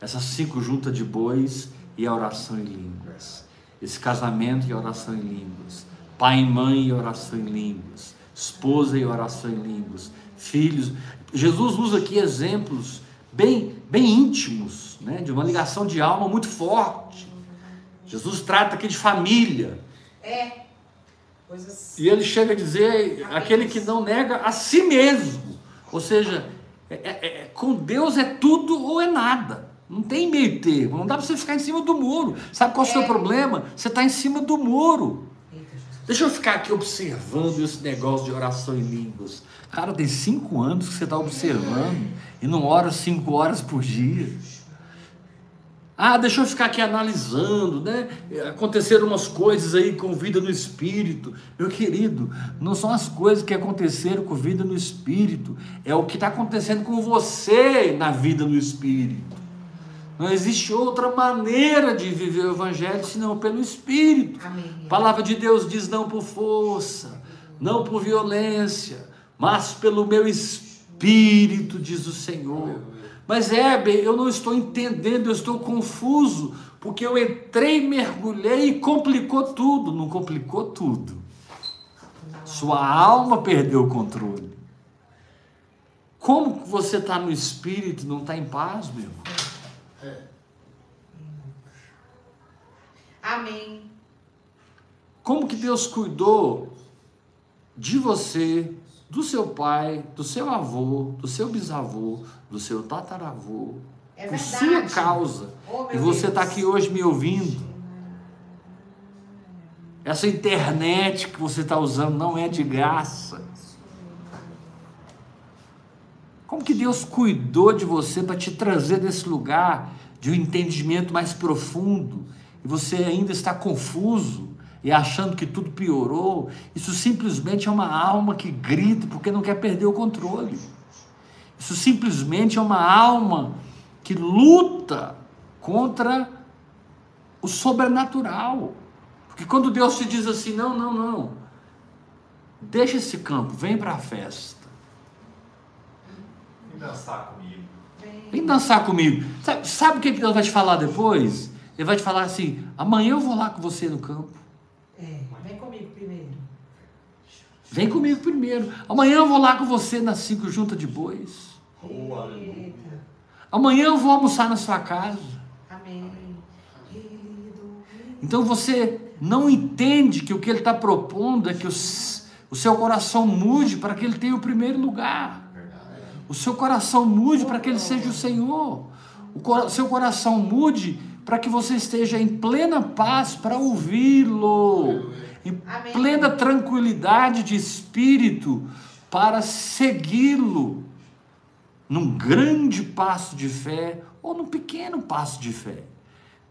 Essas cinco juntas de bois e a oração em línguas. Esse casamento e a oração em línguas. Pai e mãe e oração em línguas. Esposa e oração em línguas. Filhos. Jesus usa aqui exemplos bem, bem íntimos, né? de uma ligação de alma muito forte. Jesus trata aqui de família. É. Coisas. E ele chega a dizer aquele que não nega a si mesmo. Ou seja, é- é- é- com Deus é tudo ou é nada. Não tem meio termo. Não dá para você ficar em cima do muro. Sabe qual é o seu É. problema? Você está em cima do muro. Deixa eu ficar aqui observando esse negócio de oração em línguas. Cara, tem cinco anos que você está observando e não ora cinco horas por dia. Ah, deixa eu ficar aqui analisando, né? Aconteceram umas coisas aí com vida no espírito. Meu querido, não são as coisas que aconteceram com vida no espírito, é o que está acontecendo com você na vida no espírito. Não existe outra maneira de viver o evangelho senão pelo espírito. Amém. A palavra de Deus diz não por força, não por violência, mas pelo meu espírito, diz o Senhor. Mas Heber, eu não estou entendendo, eu estou confuso, porque eu entrei, mergulhei e complicou tudo. Não complicou tudo. Sua alma perdeu o controle. Como você está no espírito não está em paz, meu irmão? Amém. Como que Deus cuidou de você, do seu pai, do seu avô, do seu bisavô, do seu tataravô, É por sua causa. Oh, e você está aqui hoje me ouvindo. Essa internet que você está usando não é de graça. Como que Deus cuidou de você para te trazer desse lugar de um entendimento mais profundo e você ainda está confuso e achando que tudo piorou? Isso simplesmente é uma alma que grita porque não quer perder o controle. Isso simplesmente é uma alma que luta contra o sobrenatural. Porque quando Deus te diz assim: não, não, não, deixa esse campo, vem para a festa. Vem dançar comigo. Vem dançar comigo. Sabe, sabe o que que Deus vai te falar depois? Ele vai te falar assim: amanhã eu vou lá com você no campo. É, vem comigo primeiro. Vem comigo primeiro. Amanhã eu vou lá com você nas cinco juntas de bois. Eita. Amanhã eu vou almoçar na sua casa. Amém. Querido. Então você não entende que o que ele está propondo é que os- o seu coração mude para que ele tenha o primeiro lugar. O seu coração mude para que ele seja o Senhor. O seu coração mude para que você esteja em plena paz para ouvi-lo. Em Amém. plena tranquilidade de espírito para segui-lo. Num grande passo de fé ou num pequeno passo de fé.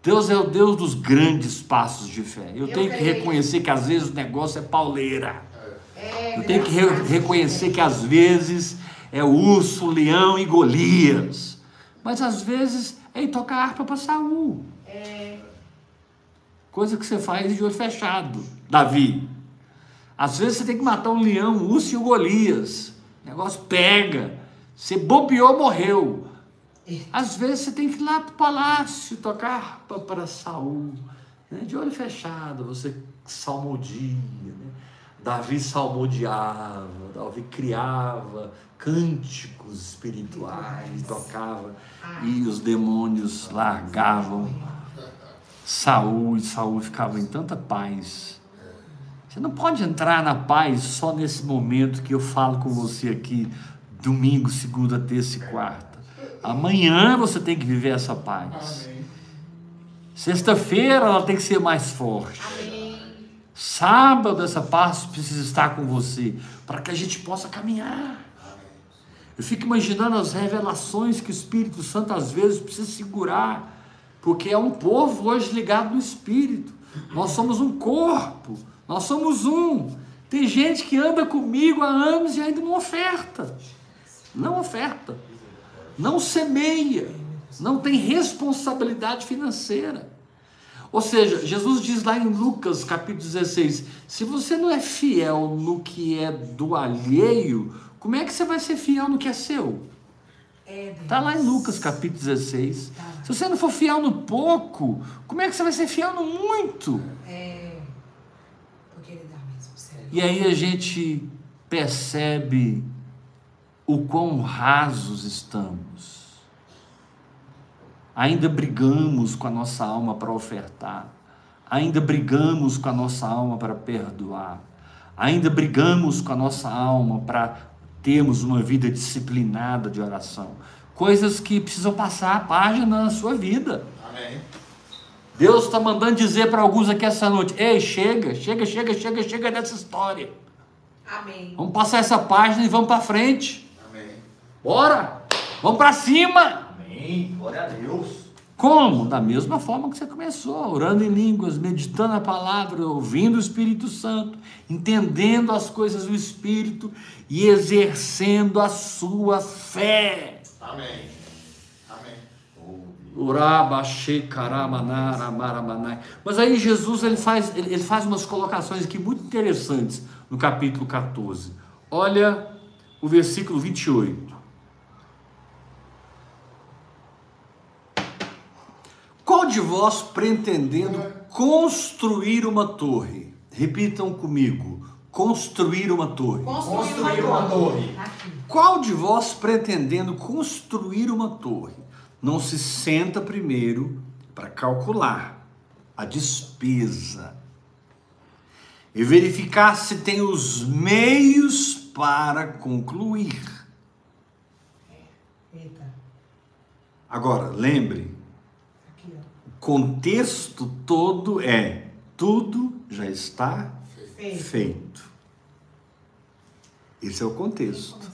Deus é o Deus dos grandes passos de fé. Eu, Eu tenho que creio. reconhecer que às vezes o negócio é pauleira. É, Eu tenho que re- reconhecer que às vezes é urso, leão e Golias. Mas às vezes ir tocar harpa para Saul. É, Coisa que você faz de olho fechado, Davi. Às vezes você tem que matar um leão, um urso e o Golias. O negócio pega. Você bobeou, morreu. Às vezes você tem que ir lá para o palácio tocar harpa para Saul. né? De olho fechado, você salmodia. Né? Davi salmodiava, Davi criava cânticos espirituais, tocava, e os demônios largavam Saul e Saul ficava em tanta paz. Você não pode entrar na paz só nesse momento que eu falo com você aqui, domingo, segunda, terça e quarta. Amanhã você tem que viver essa paz. Sexta-feira ela tem que ser mais forte. Sábado essa paz precisa estar com você para que a gente possa caminhar. Eu fico imaginando as revelações que o Espírito Santo às vezes precisa segurar, porque é um povo hoje ligado no Espírito. Nós somos um corpo, nós somos um. Tem gente que anda comigo há anos e ainda não oferta. Não oferta. Não semeia. Não tem responsabilidade financeira. Ou seja, Jesus diz lá em Lucas capítulo 16: se você não é fiel no que é do alheio, como é que você vai ser fiel no que é seu? É. Está lá em Lucas capítulo 16. Se você não for fiel no pouco, como é que você vai ser fiel no muito? É, porque ele dá mesmo, sério. E aí a gente percebe o quão rasos estamos. Ainda brigamos com a nossa alma para ofertar. Ainda brigamos com a nossa alma para perdoar. Ainda brigamos com a nossa alma para termos uma vida disciplinada de oração. Coisas que precisam passar a página na sua vida. Amém. Deus está mandando dizer para alguns aqui essa noite: ei, chega, chega, chega, chega, chega dessa história. Amém. Vamos passar essa página e vamos para frente. Amém. Bora! Vamos para cima! Amém. Glória a Deus. Como? Da mesma forma que você começou, orando em línguas, meditando a palavra, ouvindo o Espírito Santo, entendendo as coisas do Espírito e exercendo a sua fé. Amém. Amém. Mas aí Jesus ele faz, ele faz umas colocações aqui muito interessantes no capítulo 14. Olha o versículo 28. Qual de vós pretendendo construir uma torre? Repitam comigo. Construir uma torre. Construir uma torre. Aqui. Qual de vós pretendendo construir uma torre não se senta primeiro para calcular a despesa e verificar se tem os meios para concluir? Agora, lembre, contexto todo é tudo já está Feito. feito. Esse é o contexto.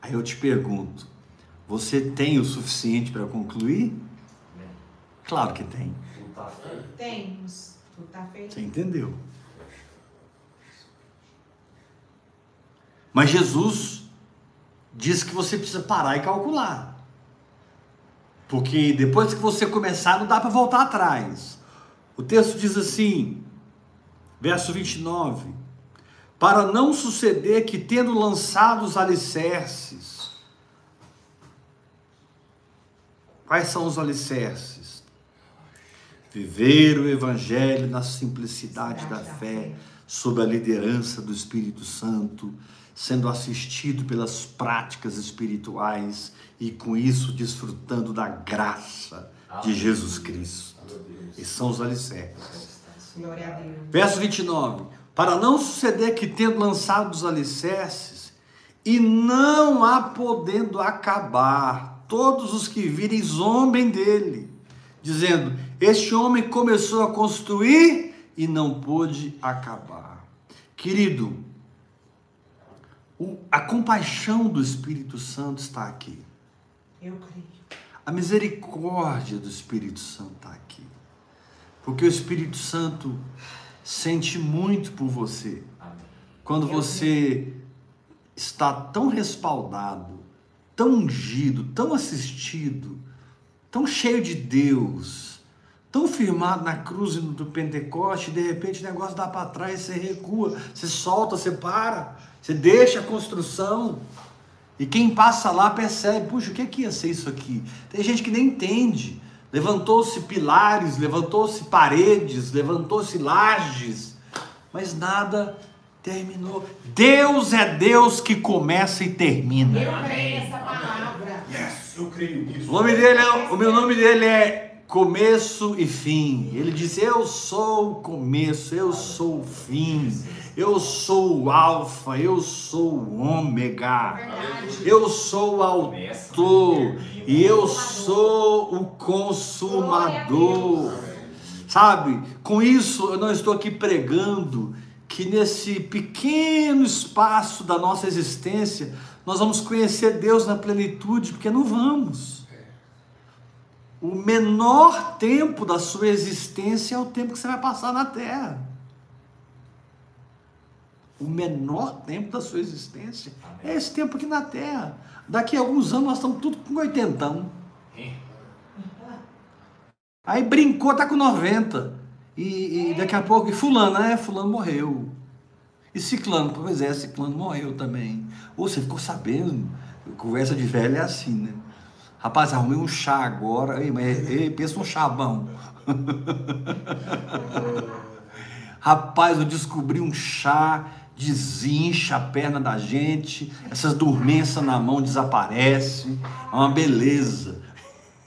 Aí eu te pergunto: você tem o suficiente para concluir? Claro que tem. Temos. Tudo tá feito. Você entendeu? Mas Jesus diz que você precisa parar e calcular. Porque depois que você começar, não dá para voltar atrás. O texto diz assim, verso 29: Para não suceder que, tendo lançado os alicerces, Quais são os alicerces? Viver o Evangelho na simplicidade da fé, sob a liderança do Espírito Santo, sendo assistido pelas práticas espirituais e com isso desfrutando da graça de Jesus Cristo. Esses são os alicerces. Verso 29. Para não suceder que, tendo lançado os alicerces, e não há podendo acabar, todos os que virem zombem dele, dizendo: Este homem começou a construir e não pôde acabar. Querido, a compaixão do Espírito Santo está aqui. Eu creio. A misericórdia do Espírito Santo está aqui. Porque o Espírito Santo sente muito por você. Quando você está tão respaldado, tão ungido, tão assistido, tão cheio de Deus, tão firmado na cruz e no do Pentecoste, de repente o negócio dá para trás, você recua, você solta, você para, você deixa a construção. E quem passa lá percebe, puxa, o que, é que ia ser isso aqui? Tem gente que nem entende. Levantou-se pilares, levantou-se paredes, levantou-se lajes, mas nada terminou. Deus é Deus que começa e termina. Eu creio nessa palavra. Yes, eu creio nisso. O nome dele é, o meu nome dele é começo e fim. Ele diz: Eu sou o começo, eu sou o fim. Eu sou o alfa, eu sou o ômega. Eu sou o autor e eu sou o consumador. Sabe? Com isso eu não estou aqui pregando que nesse pequeno espaço da nossa existência nós vamos conhecer Deus na plenitude, porque não vamos. O menor tempo da sua existência é o tempo que você vai passar na terra. O menor tempo da sua existência é esse tempo aqui na terra. Daqui a alguns anos nós estamos tudo com oitentão. Aí brincou, tá com 90. E, e daqui a pouco, e fulano, é, fulano morreu. E ciclano, pois é, ciclano morreu também. Ou você ficou sabendo, conversa de velho é assim, né? Rapaz, arrumei um chá agora, ei, mas ei, pensa um chá bom. Rapaz, eu descobri um chá, desincha a perna da gente, essas dormências na mão desaparecem, é uma beleza.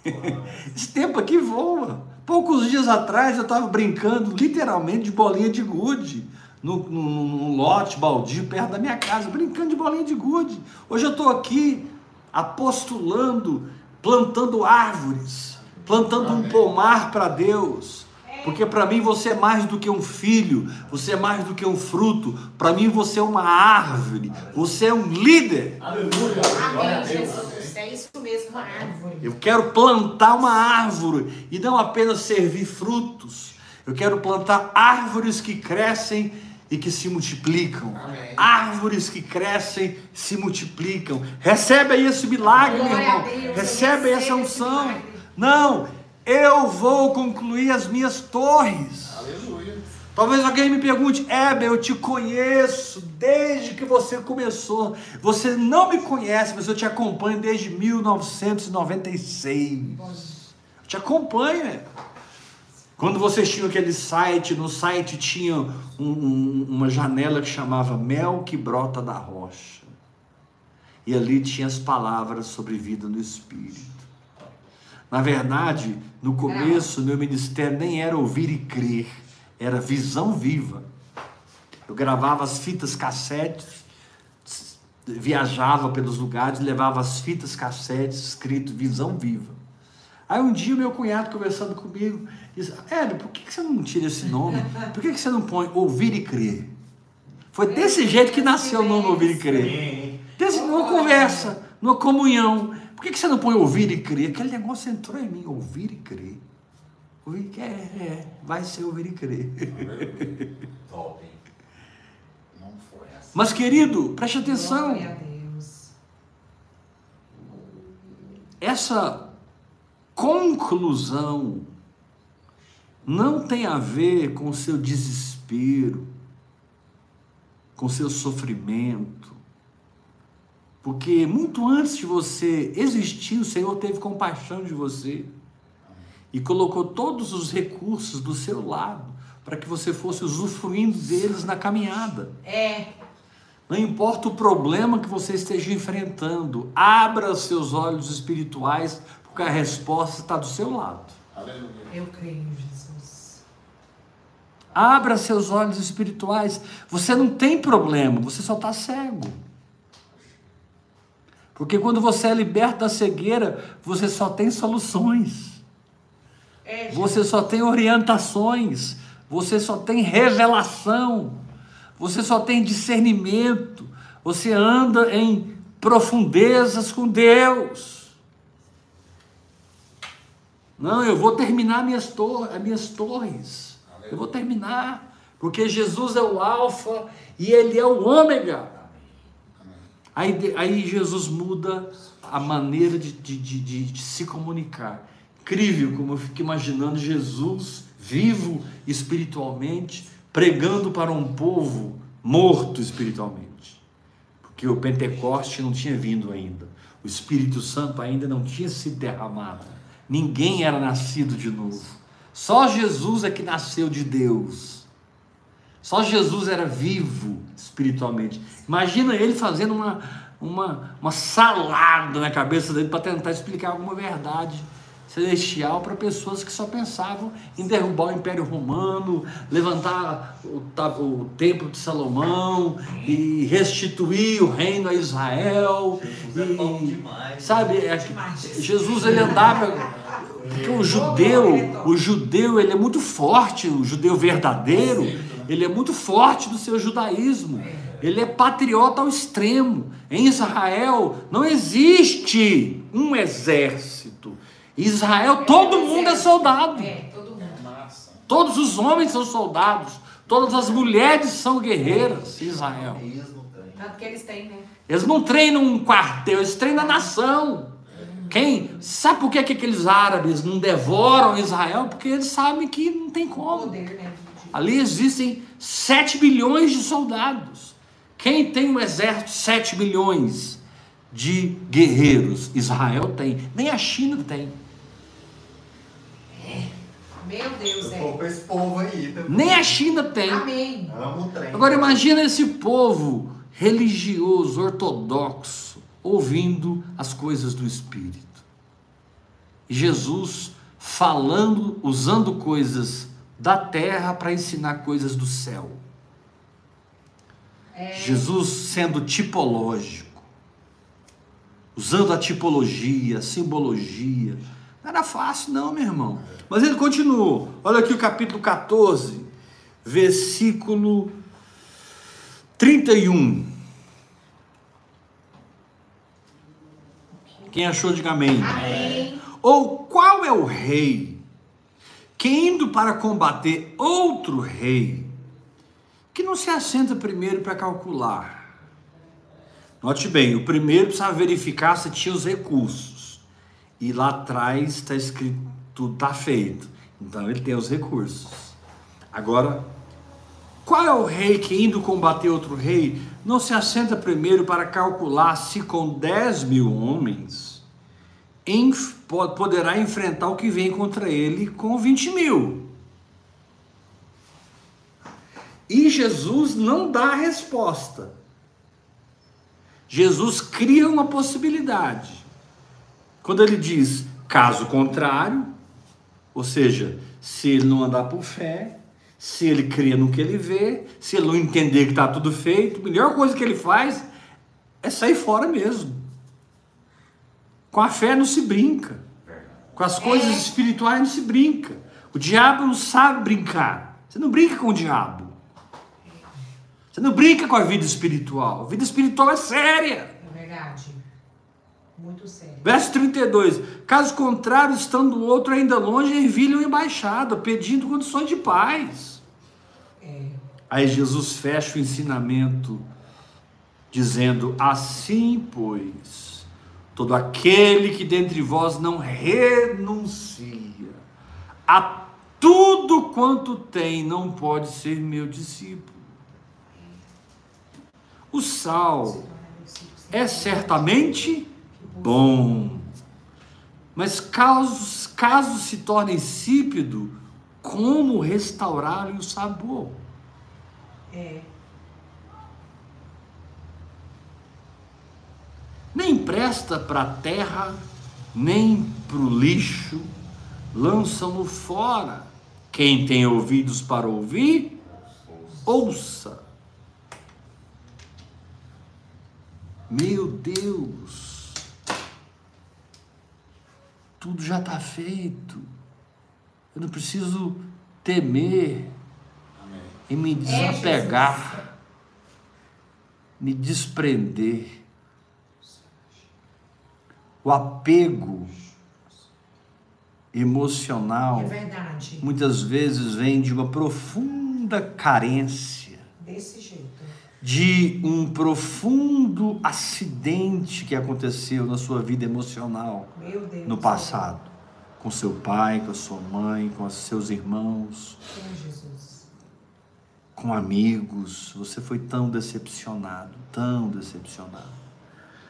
Esse tempo aqui voa. Poucos dias atrás eu estava brincando literalmente de bolinha de gude no, no, num lote baldio perto da minha casa, brincando de bolinha de gude. Hoje eu estou aqui apostulando, plantando árvores, plantando um pomar para Deus. Porque para mim você é mais do que um filho, você é mais do que um fruto. Para mim você é uma árvore, você é um líder. Aleluia. Amém. Jesus. É isso mesmo, uma árvore. Eu quero plantar uma árvore e não apenas servir frutos. Eu quero plantar árvores que crescem e que se multiplicam. Amém. Árvores que crescem, se multiplicam. Recebe aí esse milagre, meu Glória irmão. Deus, eu Recebe essa unção. Não, eu vou concluir as minhas torres. Aleluia. Talvez alguém me pergunte, Heber, eu te conheço desde que você começou. Você não me conhece, mas eu te acompanho desde 1996. Eu te acompanho, Heber. Quando vocês tinham aquele site, no site tinha um- um- uma janela que chamava Mel que brota da rocha. E ali tinha as palavras sobre vida no Espírito. Na verdade, no começo, meu ministério nem era ouvir e crer, era visão viva. Eu gravava as fitas cassetes, viajava pelos lugares, levava as fitas cassetes escrito visão viva. Aí um dia o meu cunhado conversando comigo, disse, Hélio, por que que você não tira esse nome? Por que que você não põe ouvir e crer? Foi desse jeito que nasceu o nome ouvir e crer. Desse, numa conversa, numa comunhão. Por que, que você não põe ouvir e crer? Aquele negócio entrou em mim, ouvir e crer. Ouvir e crer, é, é, vai ser ouvir e crer. Top, hein? Não foi assim. Mas, querido, preste atenção. Glória a Deus. Essa conclusão não tem a ver com o seu desespero, com o seu sofrimento, Porque muito antes de você existir, o Senhor teve compaixão de você e colocou todos os recursos do seu lado para que você fosse usufruindo deles na caminhada. É. Não importa o problema que você esteja enfrentando, abra seus olhos espirituais, porque a resposta está do seu lado. Aleluia. Eu creio em Jesus. Abra seus olhos espirituais. Você não tem problema, você só está cego. Porque quando você é liberto da cegueira, você só tem soluções. É. Você só tem orientações, você só tem revelação, você só tem discernimento, você anda em profundezas com Deus. Não, eu vou terminar minhas, tor as minhas torres. Eu vou terminar, porque Jesus é o Alfa e Ele é o Ômega. Aí, aí Jesus muda a maneira de, de, de, de- se comunicar. Incrível como eu fico imaginando Jesus vivo espiritualmente, pregando para um povo morto espiritualmente. Porque o Pentecoste não tinha vindo ainda. O Espírito Santo ainda não tinha sido derramado. Ninguém era nascido de novo. Só Jesus é que nasceu de Deus. Só Jesus era vivo espiritualmente. Imagina ele fazendo uma, uma, uma salada na cabeça dele para tentar explicar alguma verdade celestial para pessoas que só pensavam em derrubar o Império Romano, levantar o, o Templo de Salomão e restituir o reino a Israel. Jesus é bom E, demais. sabe, é Demais. Jesus ele andava porque o judeu, o judeu, ele é muito forte, o judeu verdadeiro, ele é muito forte do seu judaísmo. Ele é patriota ao extremo. Em Israel não existe um exército. Israel todo mundo é soldado. É, todo mundo. Massa. Todos os homens são soldados. Todas as mulheres são guerreiras Israel. Tanto que eles têm, né? Eles não treinam um quartel, eles treinam a nação. Quem? Sabe por que, que aqueles árabes não devoram Israel? Porque eles sabem que não tem como. Né? Ali existem 7 bilhões de soldados. Quem tem um exército de 7 bilhões de guerreiros? Israel tem. Nem a China tem. Meu Deus, é. com esse povo aí. tá? Nem a China tem. Amém. Amo o trem. Agora imagina esse povo religioso, ortodoxo, ouvindo as coisas do Espírito. E Jesus falando, usando coisas da terra para ensinar coisas do céu. Jesus sendo tipológico, usando a tipologia, a simbologia. Não era fácil, não, meu irmão. Mas ele continuou. Olha aqui o capítulo 14, versículo 31. Quem achou, diga amém. Amém. Ou qual é o rei que indo para combater outro rei, que não se assenta primeiro para calcular? Note bem, o primeiro precisava verificar se tinha os recursos. E lá atrás está escrito, tudo está feito. Então ele tem os recursos. Agora, qual é o rei que indo combater outro rei não se assenta primeiro para calcular se com 10 mil homens poderá enfrentar o que vem contra ele com 20 mil? E Jesus não dá a resposta. Jesus cria uma possibilidade. Quando ele diz caso contrário, ou seja, se ele não andar por fé, se ele cria no que ele vê, se ele não entender que está tudo feito, a melhor coisa que ele faz é sair fora mesmo. Com a fé não se brinca. Com as coisas espirituais não se brinca. O diabo não sabe brincar. Você não brinca com o diabo. Você não brinca com a vida espiritual. A vida espiritual é séria. É verdade. Muito sério. Verso 32. Caso contrário, estando o outro ainda longe, ervilham embaixada, pedindo condições de paz. É. Aí Jesus fecha o ensinamento, dizendo: Assim, pois, todo aquele que dentre vós não renuncia a tudo quanto tem, não pode ser meu discípulo. O sal discípulo, é certamente bom. Mas caso, caso se torne insípido, como restaurar-lhe o sabor? É. Nem presta para a terra, nem para o lixo, lançam-no fora. Quem tem ouvidos para ouvir, ouça. Meu Deus, tudo já está feito. Eu não preciso temer Amém. e me desapegar, me desprender. O apego emocional É verdade. muitas vezes vem de uma profunda carência, Desse jeito. De um profundo acidente que aconteceu na sua vida emocional Meu Deus. no passado, com seu pai, com a sua mãe, com os seus irmãos, Jesus. com amigos. Você foi tão decepcionado, tão decepcionado,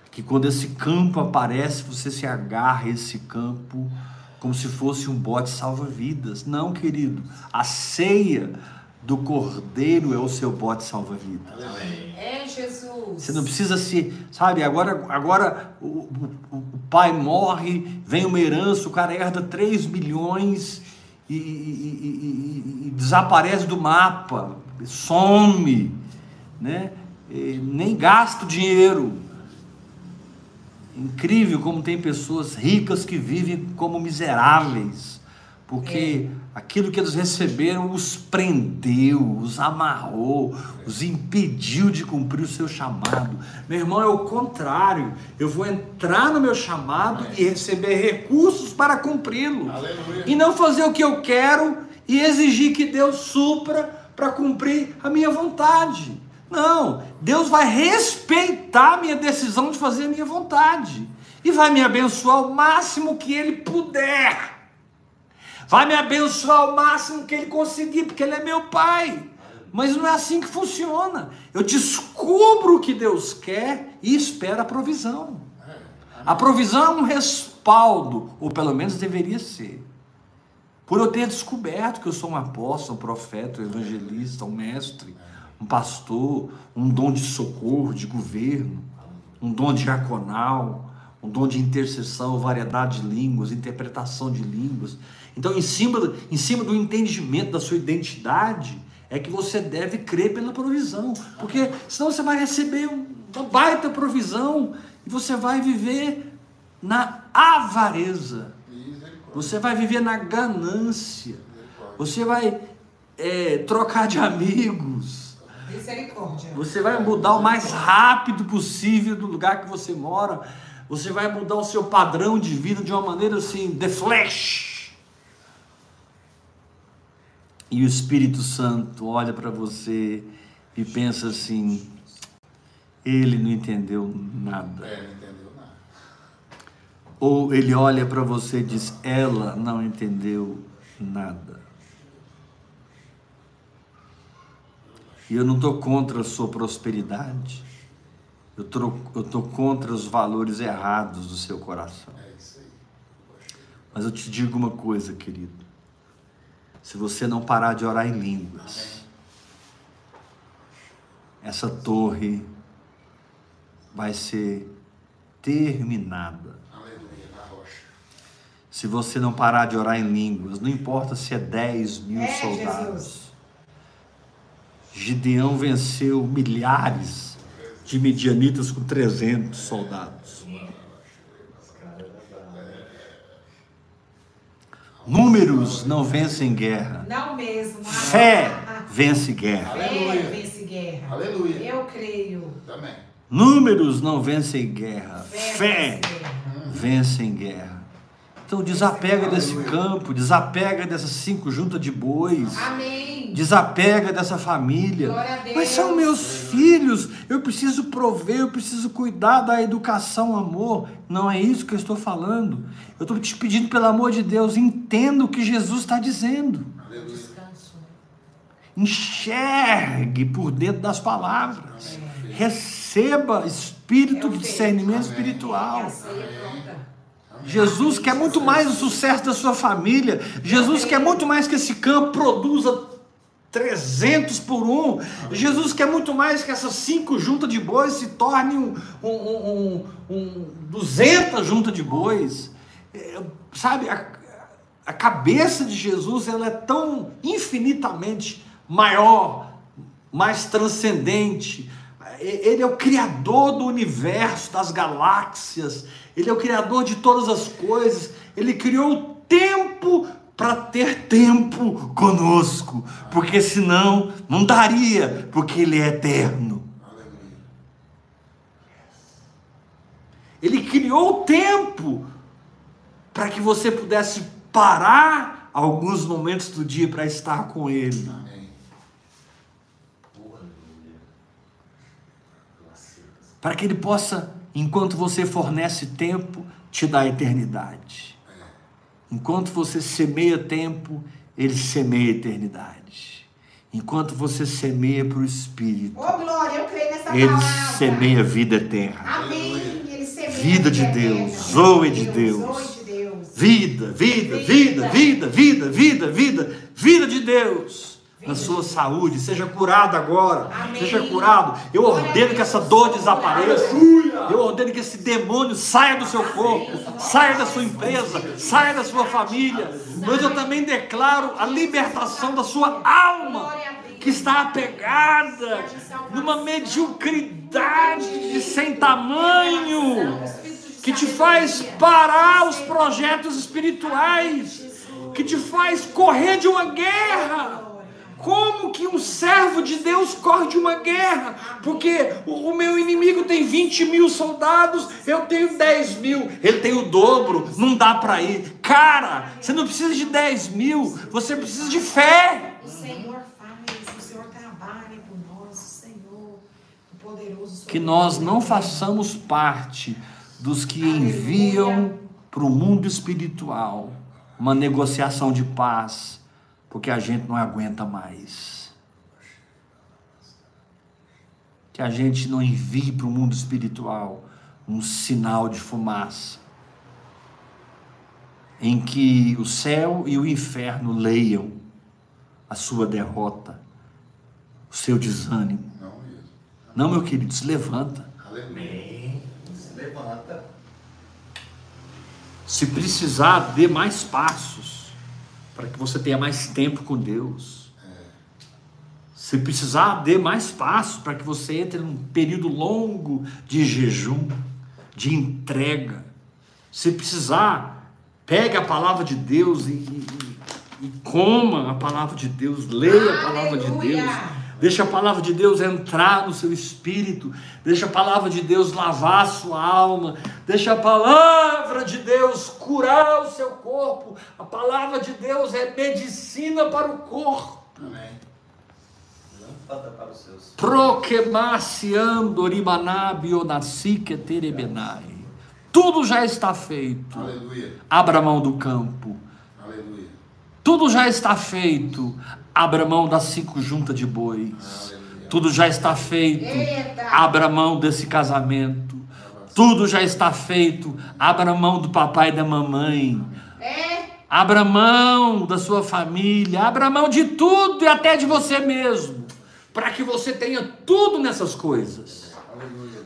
que quando esse campo aparece, você se agarra a esse campo como se fosse um bote salva-vidas. Não, querido, a ceia do cordeiro é o seu bote salva-vidas. Amém. É Jesus. Você não precisa se, sabe, agora, agora o, o- o pai morre, vem uma herança, o cara herda 3 milhões e, e- e- e- e desaparece do mapa, some, né? Nem gasta o dinheiro. Incrível como tem pessoas ricas que vivem como miseráveis, porque aquilo que eles receberam os prendeu, os amarrou, os impediu de cumprir o seu chamado. Meu irmão, é o contrário. Eu vou entrar no meu chamado e receber recursos para cumpri-lo. E não fazer o que eu quero e exigir que Deus supra para cumprir a minha vontade. Não, Deus vai respeitar a minha decisão de fazer a minha vontade e vai me abençoar o máximo que Ele puder. Vai me abençoar o máximo que Ele conseguir, porque Ele é meu Pai. Mas não é assim que funciona. Eu descubro o que Deus quer e espero a provisão. A provisão é um respaldo, ou pelo menos deveria ser. Por eu ter descoberto que eu sou um apóstolo, um profeta, um evangelista, um mestre, um pastor, um dom de socorro, de governo, um dom diaconal, um dom de intercessão, variedade de línguas, interpretação de línguas. Então, em cima, do- em cima do entendimento da sua identidade, é que você deve crer pela provisão, porque senão você vai receber um- uma baita provisão e você vai viver na avareza. Você vai viver na ganância. Você vai é, trocar de amigos. Misericórdia. Você vai mudar o mais rápido possível do lugar que você mora. Você vai mudar o seu padrão de vida de uma maneira assim, the flash. E o Espírito Santo olha para você e pensa assim: ele não entendeu nada. É, não entendeu nada. Ou ele olha para você e diz: ela não entendeu nada. E eu não estou contra a sua prosperidade. Eu estou contra os valores errados do seu coração. É. Mas eu te digo uma coisa, querido. Se você não parar de orar em línguas, essa torre vai ser terminada. Aleluia, na rocha. Se você não parar de orar em línguas, não importa se é 10 mil É, soldados. Jesus. Gideão venceu milhares de midianitas com 300 soldados. Números não vencem guerra. Não mesmo. Fé vence guerra. Fé Aleluia. vence guerra. Aleluia. Eu creio. Também. Números não vencem guerra. Fé, Fé vence guerra. vencem guerra. Então desapega desse campo, desapega dessas cinco juntas de bois. Amém. Desapega dessa família. Mas são meus filhos. Eu preciso prover, eu preciso cuidar da educação, amor. Não é isso que eu estou falando. Eu estou te pedindo, pelo amor de Deus, entenda o que Jesus está dizendo. Descanso. Enxergue por dentro das palavras. Receba receba espírito de discernimento Amém. Espiritual. Jesus quer muito mais o sucesso da sua família. Jesus quer muito mais que esse campo produza 300 por um. Jesus quer muito mais que essas cinco juntas de bois se tornem um, um, um, um, um 200 juntas de bois. É, sabe, a, a cabeça de Jesus ela é tão infinitamente maior, mais transcendente. Ele é o criador do universo, das galáxias. Ele é o criador de todas as coisas. Ele criou o tempo para ter tempo conosco, porque senão não daria, porque ele é eterno. Ele criou o tempo para que você pudesse parar alguns momentos do dia para estar com ele. Para que ele possa, enquanto você fornece tempo, te dar eternidade. Enquanto você semeia tempo, ele semeia eternidade. Enquanto você semeia para o Espírito, Ô, Glória, ele palavra. semeia vida eterna. Amém. Vida de. Deus, zoe de Deus. Vida, vida, vida, vida, vida, vida, vida, vida de Deus na sua saúde. Seja curado agora. Amém. Seja curado. Eu ordeno que essa dor desapareça. Eu ordeno que esse demônio saia do seu corpo, saia da sua empresa, saia da sua família. Mas eu também declaro a libertação da sua alma que está apegada numa mediocridade de sem tamanho que te faz parar os projetos espirituais, que te faz correr de uma guerra. Como que um servo de Deus corre de uma guerra? Porque o, o meu inimigo tem 20 mil soldados, eu tenho 10 mil, ele tem o dobro, não dá para ir. Cara, você não precisa de 10 mil, você precisa de fé. O Senhor faz, o Senhor trabalha por nós, o Senhor, o poderoso. Que nós não façamos parte dos que enviam para o mundo espiritual uma negociação de paz, porque a gente não aguenta mais. Que a gente não envie para o mundo espiritual um sinal de fumaça, em que o céu e o inferno leiam a sua derrota, o seu desânimo. Não meu querido, se levanta. Aleluia. Se levanta. Se precisar, dê mais passos para que você tenha mais tempo com Deus. Se precisar, dê mais passos para que você entre num período longo de jejum, de entrega. Se precisar, pegue a palavra de Deus e, e- e- coma a palavra de Deus, leia a palavra de Aleluia. Deus. Deixa a palavra de Deus entrar no seu espírito. Deixa a palavra de Deus lavar a sua alma. Deixa a palavra de Deus curar o seu corpo. A palavra de Deus é medicina para o corpo. Amém. Lâmpada para os seus. Prokemaciando rimanabionasike terebenai. Tudo já está feito. Aleluia. Abra mão do campo. Aleluia. Tudo já está feito. Abra mão das cinco juntas de bois. Tudo já está feito. Abra mão desse casamento. Tudo já está feito. Abra mão do papai e da mamãe. É, Abra mão da sua família. Abra mão de tudo e até de você mesmo. Para que você tenha tudo nessas coisas.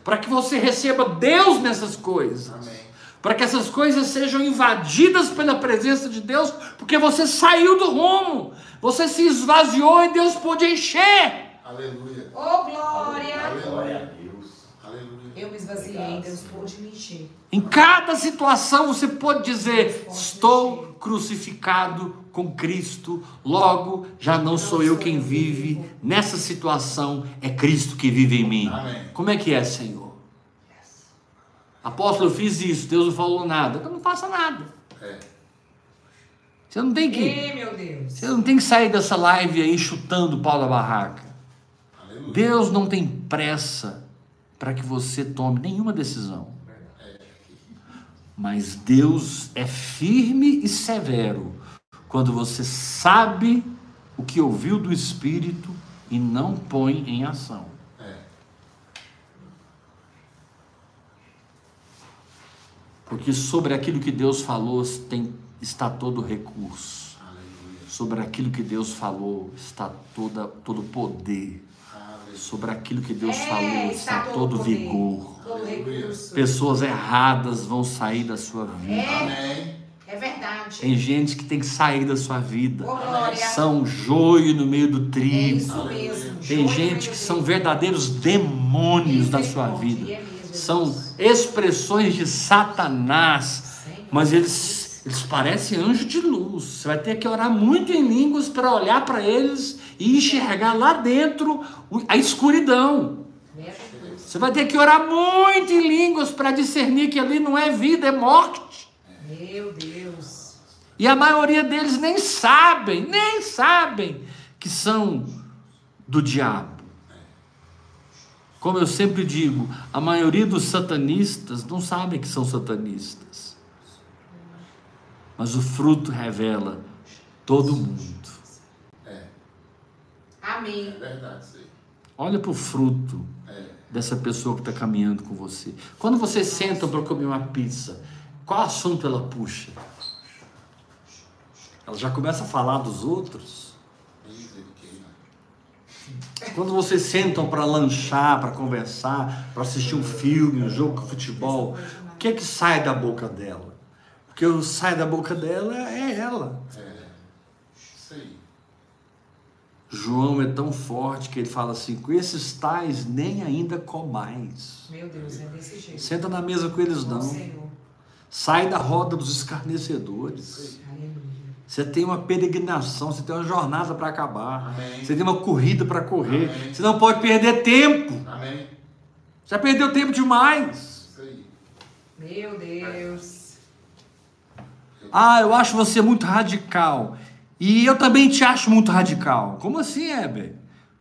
Para que você receba Deus nessas coisas. Amém. Para que essas coisas sejam invadidas pela presença de Deus, porque você saiu do rumo, você se esvaziou e Deus pôde encher. Aleluia. ô glória. Glória a Aleluia. Deus. Aleluia. Eu me esvaziei, Deus pôde me encher. Em cada situação você pode dizer: Estou crucificado com Cristo, logo já não sou eu quem vive, nessa situação é Cristo que vive em mim. Amém. Como é que é, Senhor? Apóstolo, eu fiz isso, Deus não falou nada. Então não faça nada. É. Você não tem que. Ei, meu Deus. Você não tem que sair dessa live aí chutando o pau da barraca. Aleluia. Deus não tem pressa para que você tome nenhuma decisão. Mas Deus é firme e severo quando você sabe o que ouviu do Espírito e não põe em ação. Porque sobre aquilo que Deus falou tem, está todo o recurso. Aleluia. Sobre aquilo que Deus falou está toda, todo o poder. Aleluia. Sobre aquilo que Deus É, falou está todo o poder, vigor. Todo recurso. Pessoas erradas vão sair da sua vida. É, Amém. é verdade. Tem gente que tem que sair da sua vida. Glória. São joio no meio do É trigo. isso mesmo. Tem Joia gente que são verdadeiros demônios da sua vida. São expressões de Satanás. Mas eles, eles parecem anjo de luz. Você vai ter que orar muito em línguas para olhar para eles e enxergar lá dentro a escuridão. Você vai ter que orar muito em línguas para discernir que ali não é vida, é morte. Meu Deus. E a maioria deles nem sabem, nem sabem que são do diabo. Como eu sempre digo, a maioria dos satanistas não sabem que são satanistas. Mas o fruto revela todo mundo. É, Amém. é verdade aí. Olha para o fruto É. dessa pessoa que está caminhando com você. Quando vocês sentam para comer uma pizza, qual assunto ela puxa? Ela já começa a falar dos outros. Quando vocês sentam para lanchar, para conversar, para assistir um filme, um jogo de futebol, o que é que sai da boca dela? O que sai da boca dela é ela. É. Aí. João é tão forte que ele fala assim: com esses tais nem ainda comais. Meu Deus, é desse jeito. Senta na mesa com eles não. Senhor. Sai da roda dos escarnecedores. Aleluia. Você tem uma peregrinação, você tem uma jornada para acabar. Amém. Você tem uma corrida para correr. Amém. Você não pode perder tempo. Amém. Já perdeu tempo demais. Isso aí. Meu Deus. Ah, eu acho você muito radical. E eu também te acho muito radical. Como assim, Heber?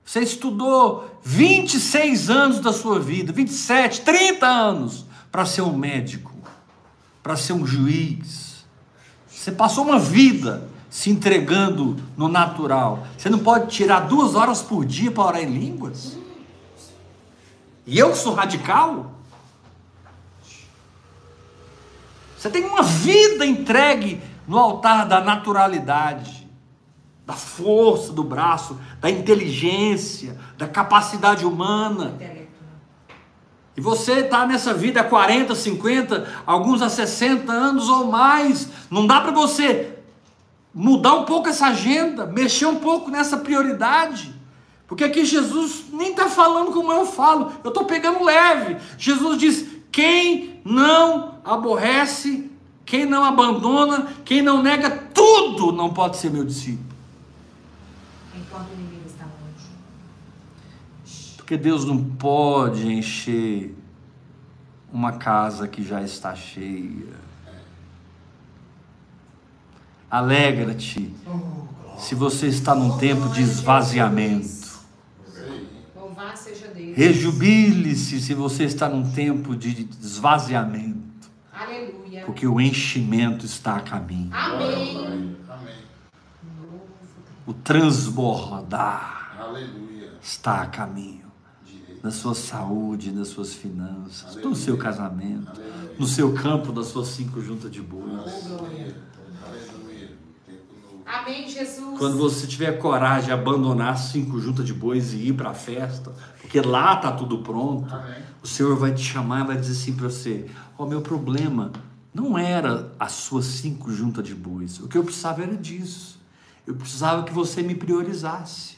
Você estudou 26 anos da sua vida, 27, 30 anos para ser um médico, para ser um juiz. Você passou uma vida se entregando no natural. Você não pode tirar duas horas por dia para orar em línguas? E eu sou radical? Você tem uma vida entregue no altar da naturalidade, da força do braço, da inteligência, da capacidade humana. E você está nessa vida há 40, 50, alguns há 60 anos ou mais. Não dá para você mudar um pouco essa agenda, mexer um pouco nessa prioridade. Porque aqui Jesus nem está falando como eu falo, eu estou pegando leve. Jesus diz: quem não aborrece, quem não abandona, quem não nega tudo, não pode ser meu discípulo. Enquanto longe. Porque Deus não pode encher uma casa que já está cheia. Alegra-te se você está num tempo de esvaziamento. Rejubile-se se você está num tempo de esvaziamento, porque o enchimento está a caminho. Amém. O transbordar Aleluia. está a caminho. Na sua saúde, nas suas finanças, no Aleluia. seu casamento, Aleluia. no seu campo, das suas cinco juntas de bois. Amém, Jesus. Quando você tiver coragem de abandonar cinco juntas de bois e ir para a festa, porque lá está tudo pronto, Amém. o Senhor vai te chamar e vai dizer assim para você: Ó, meu problema não era as suas cinco juntas de bois, o que eu precisava era disso. Eu precisava que você me priorizasse.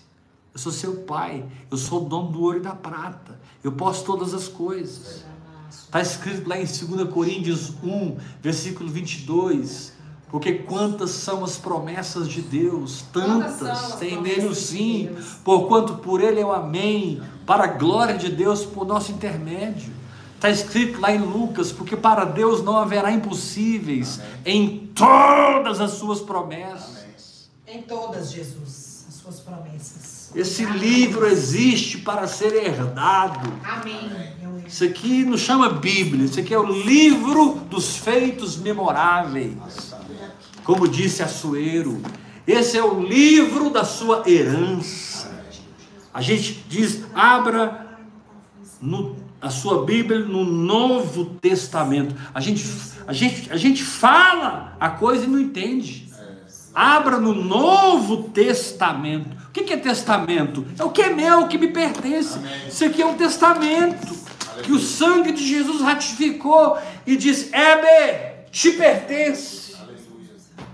Eu sou seu pai, eu sou o dono do ouro e da prata, eu posso todas as coisas. Está escrito lá em 2 Coríntios 1, versículo 22. Porque quantas são as promessas de Deus, tantas as tem nele o de sim, Deus? porquanto por ele é o amém, para a glória de Deus por nosso intermédio. Está escrito lá em Lucas, porque para Deus não haverá impossíveis em todas as suas promessas. Em todas, Jesus, as suas promessas. Esse livro existe para ser herdado. Amém. Isso aqui não chama Bíblia, isso aqui é o livro dos feitos memoráveis. Como disse Açoeiro, esse é o livro da sua herança. A gente diz, abra no a sua Bíblia no Novo Testamento. A gente, a gente, a gente fala a coisa e não entende. Abra no Novo Testamento. O que é testamento? É o que é meu, o que me pertence. Amém. Isso aqui é um testamento que o sangue de Jesus ratificou e diz: Hebe, te pertence. Aleluia.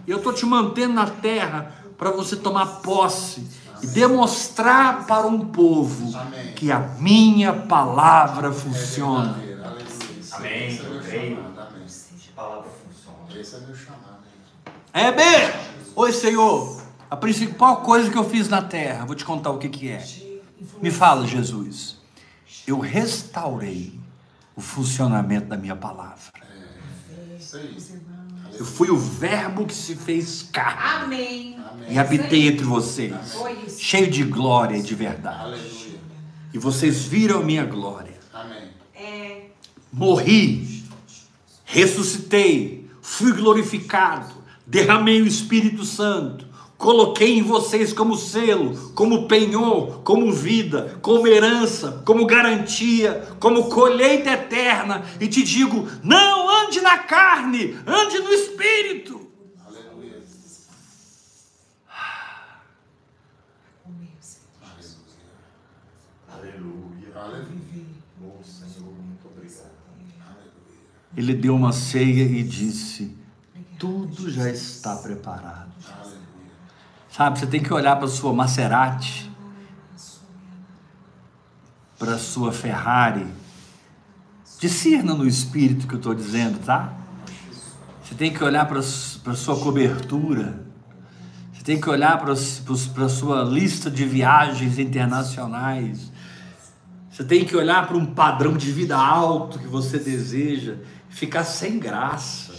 E eu estou te mantendo na terra para você tomar posse e demonstrar para um povo Amém. que a minha palavra funciona. Verdadeiro. Aleluia. Esse- Amém. Esse é meu Creio. chamado. Amém. A palavra funciona. Esse é meu chamado. hein? Hebe, oi Senhor, a principal coisa que eu fiz na terra, vou te contar o que, que é. Me fala, Jesus. Eu restaurei o funcionamento da minha palavra. Isso aí. Eu fui o verbo que se fez carne Amém. e habitei entre vocês, cheio de glória e de verdade. E vocês viram a minha glória. Amém. É. Morri, ressuscitei, fui glorificado, derramei o Espírito Santo, coloquei em vocês como selo, como penhor, como vida, como herança, como garantia, como colheita eterna, e te digo: não ande na carne, ande no Espírito. Aleluia. Aleluia. Aleluia. Oh, Senhor, muito obrigado. Ele deu uma ceia e disse: tudo já está preparado. Sabe, você tem que olhar para sua Maserati, para sua Ferrari. Discerna no espírito que eu estou dizendo, tá? Você tem que olhar para a sua cobertura. Você tem que olhar para a sua lista de viagens internacionais. Você tem que olhar para um padrão de vida alto que você deseja. Ficar sem graça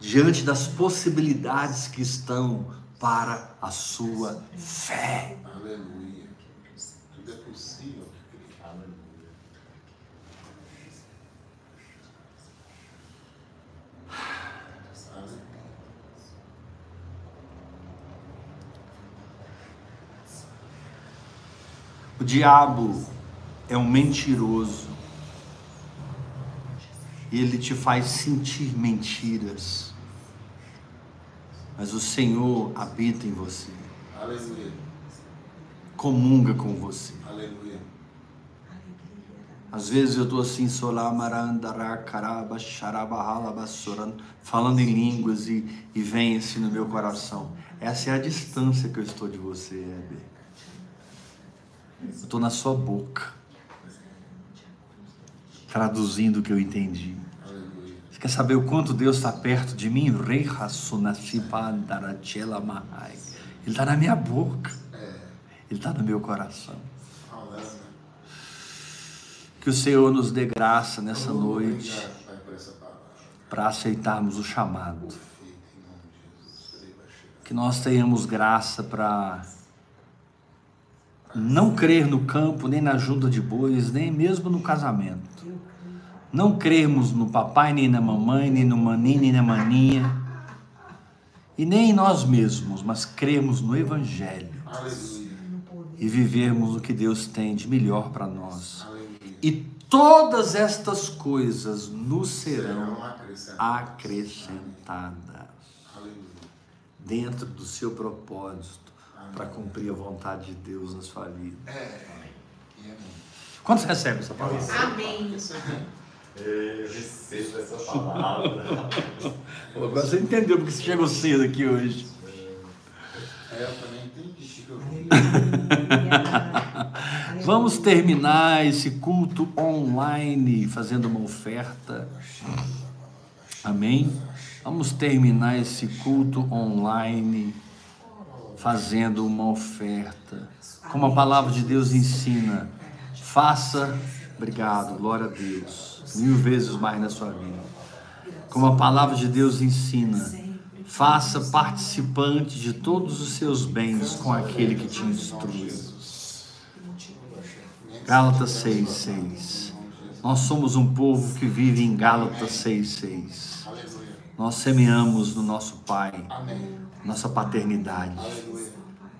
diante das possibilidades que estão para a sua fé. Aleluia. Tudo é possível. Aleluia. O diabo é um mentiroso. E ele te faz sentir mentiras. Mas o Senhor habita em você, Aleluia. comunga com você. Aleluia. Às vezes eu estou assim, falando em línguas e, e vem assim no meu coração. Essa é a distância que eu estou de você, Heber. Eu estou na sua boca, traduzindo o que eu entendi. Você quer saber o quanto Deus está perto de mim? Ele está na minha boca, É. Ele está no meu coração. Que o Senhor nos dê graça nessa noite para aceitarmos o chamado. Que nós tenhamos graça para não crer no campo, nem na junta de bois, nem mesmo no casamento. Não crermos no papai, nem na mamãe, nem no maninho, nem na maninha. E nem em nós mesmos, mas crermos no Evangelho Aleluia. e vivermos o que Deus tem de melhor para nós. Aleluia. E todas estas coisas nos serão Serão acrescentadas Aleluia. dentro do seu propósito para cumprir a vontade de Deus na sua vida. É. Quantos recebem essa palavra? Amém. Eu recebo essa palavra. Agora você entendeu porque você chegou cedo aqui hoje. É, eu também entendi. Vamos terminar esse culto online fazendo uma oferta. Amém? Vamos terminar esse culto online fazendo uma oferta. Como a palavra de Deus ensina, faça, obrigado, glória a Deus, mil vezes mais na sua vida. Como a palavra de Deus ensina, faça participante de todos os seus bens com aquele que te instrui. Gálatas 6,6. Nós somos um povo que vive em Gálatas 6,6. Aleluia. Nós semeamos no nosso Pai, nossa paternidade.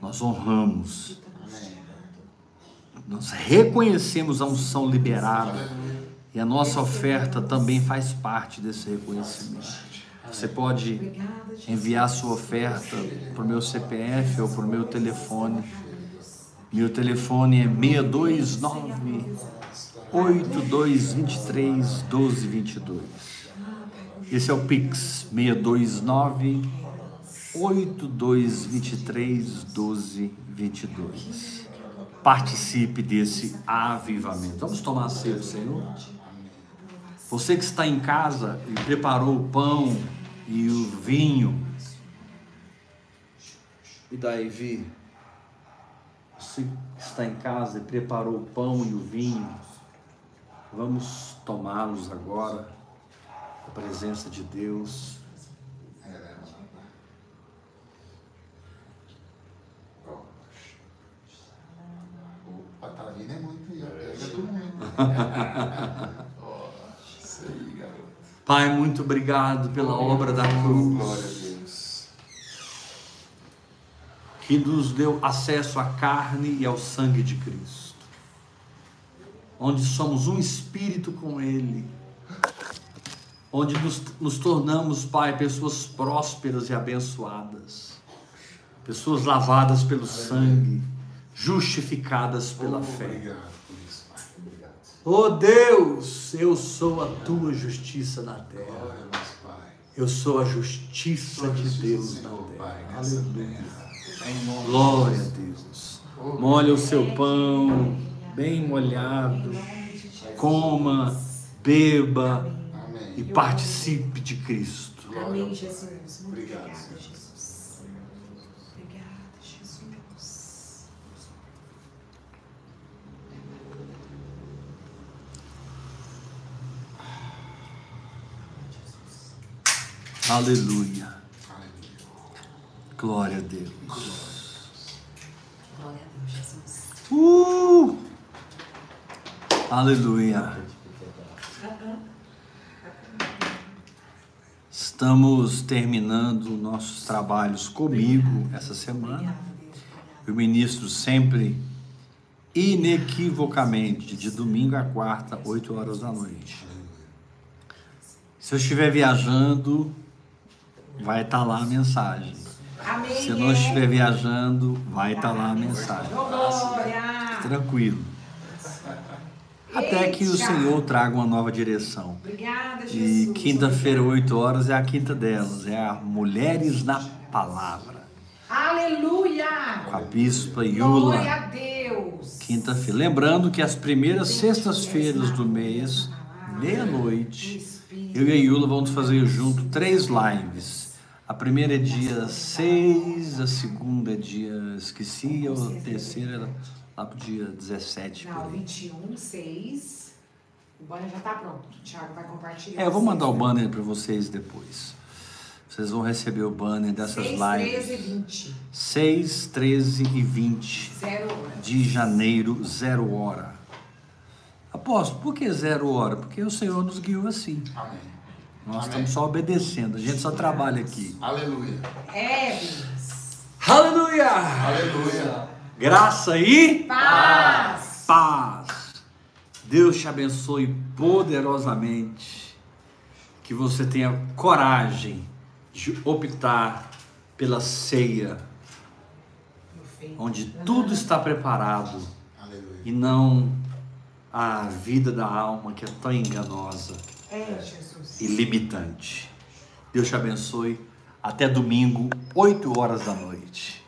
Nós honramos. Nós reconhecemos a unção liberada e a nossa oferta também faz parte desse reconhecimento. Você pode enviar sua oferta para o meu CPF ou para o meu telefone. Meu telefone é 629 8223 1222. Esse é o Pix 629 8223 1222. Participe desse avivamento. Vamos tomar a ceia do Senhor? Você que está em casa e preparou o pão e o vinho. E daí, Vi? Você que está em casa e preparou o pão e o vinho. Vamos tomá-los agora. A presença de Deus. Vindo é muito ó. Pega do muito. Ó, isso aí, garoto. Pai, muito obrigado pela obra da cruz. Glória a Deus. que nos deu acesso à carne e ao sangue de Cristo, onde somos um espírito com Ele, onde nos, nos tornamos, Pai, pessoas prósperas e abençoadas, pessoas lavadas pelo sangue, justificadas pela Oh, fé. Obrigado por isso, Pai. Obrigado. Oh Deus, eu sou a tua justiça na terra. Eu sou a justiça de Deus na terra. Aleluia. Glória a. Deus. Molha o seu pão bem molhado, coma, beba e participe de Cristo. Amém, Jesus. Obrigado, Senhor. Jesus. Obrigada, Jesus. Aleluia. Aleluia. Glória a Deus. Glória a Deus, Jesus. Uh! Aleluia. Estamos terminando nossos trabalhos comigo essa semana. Eu ministro sempre, inequivocamente, de domingo a quarta, 8 horas da noite. Se eu estiver viajando, vai estar lá a mensagem. Amém. Se eu não estiver viajando, vai estar lá a mensagem. Glória. Tranquilo. Até que o. Senhor traga uma nova direção. Obrigada, E Jesus. quinta-feira, 8 horas, é a quinta delas. É a Mulheres na Palavra. Aleluia. Com a Bispa Glória Yula. a Deus. Quinta-feira. Lembrando que as primeiras sextas-feiras do mês, meia-noite, eu e a Yula vamos fazer junto três lives. A primeira é dia 6, a segunda é dia. Esqueci, a terceira era lá pro dia 17 por Não, aí. 21, 6. O banner já tá pronto. O Thiago vai compartilhar. É, eu vou mandar o banner para vocês depois. Vocês vão receber o banner dessas 6, lives. 13 e 20. 6, 13 e 20 Zero hora. de janeiro, zero hora. Apóstolo, por que zero hora? Porque o Senhor nos guiou assim. Amém. Nós Amém. estamos só obedecendo, a gente só trabalha aqui. Aleluia. É. Aleluia! Aleluia. Graça e Paz. paz. Deus te abençoe poderosamente. Que você tenha coragem de optar pela ceia, onde tudo está preparado Aleluia. e não a vida da alma que é tão enganosa É, Jesus. E limitante. Deus te abençoe. Até domingo, 8 horas da noite.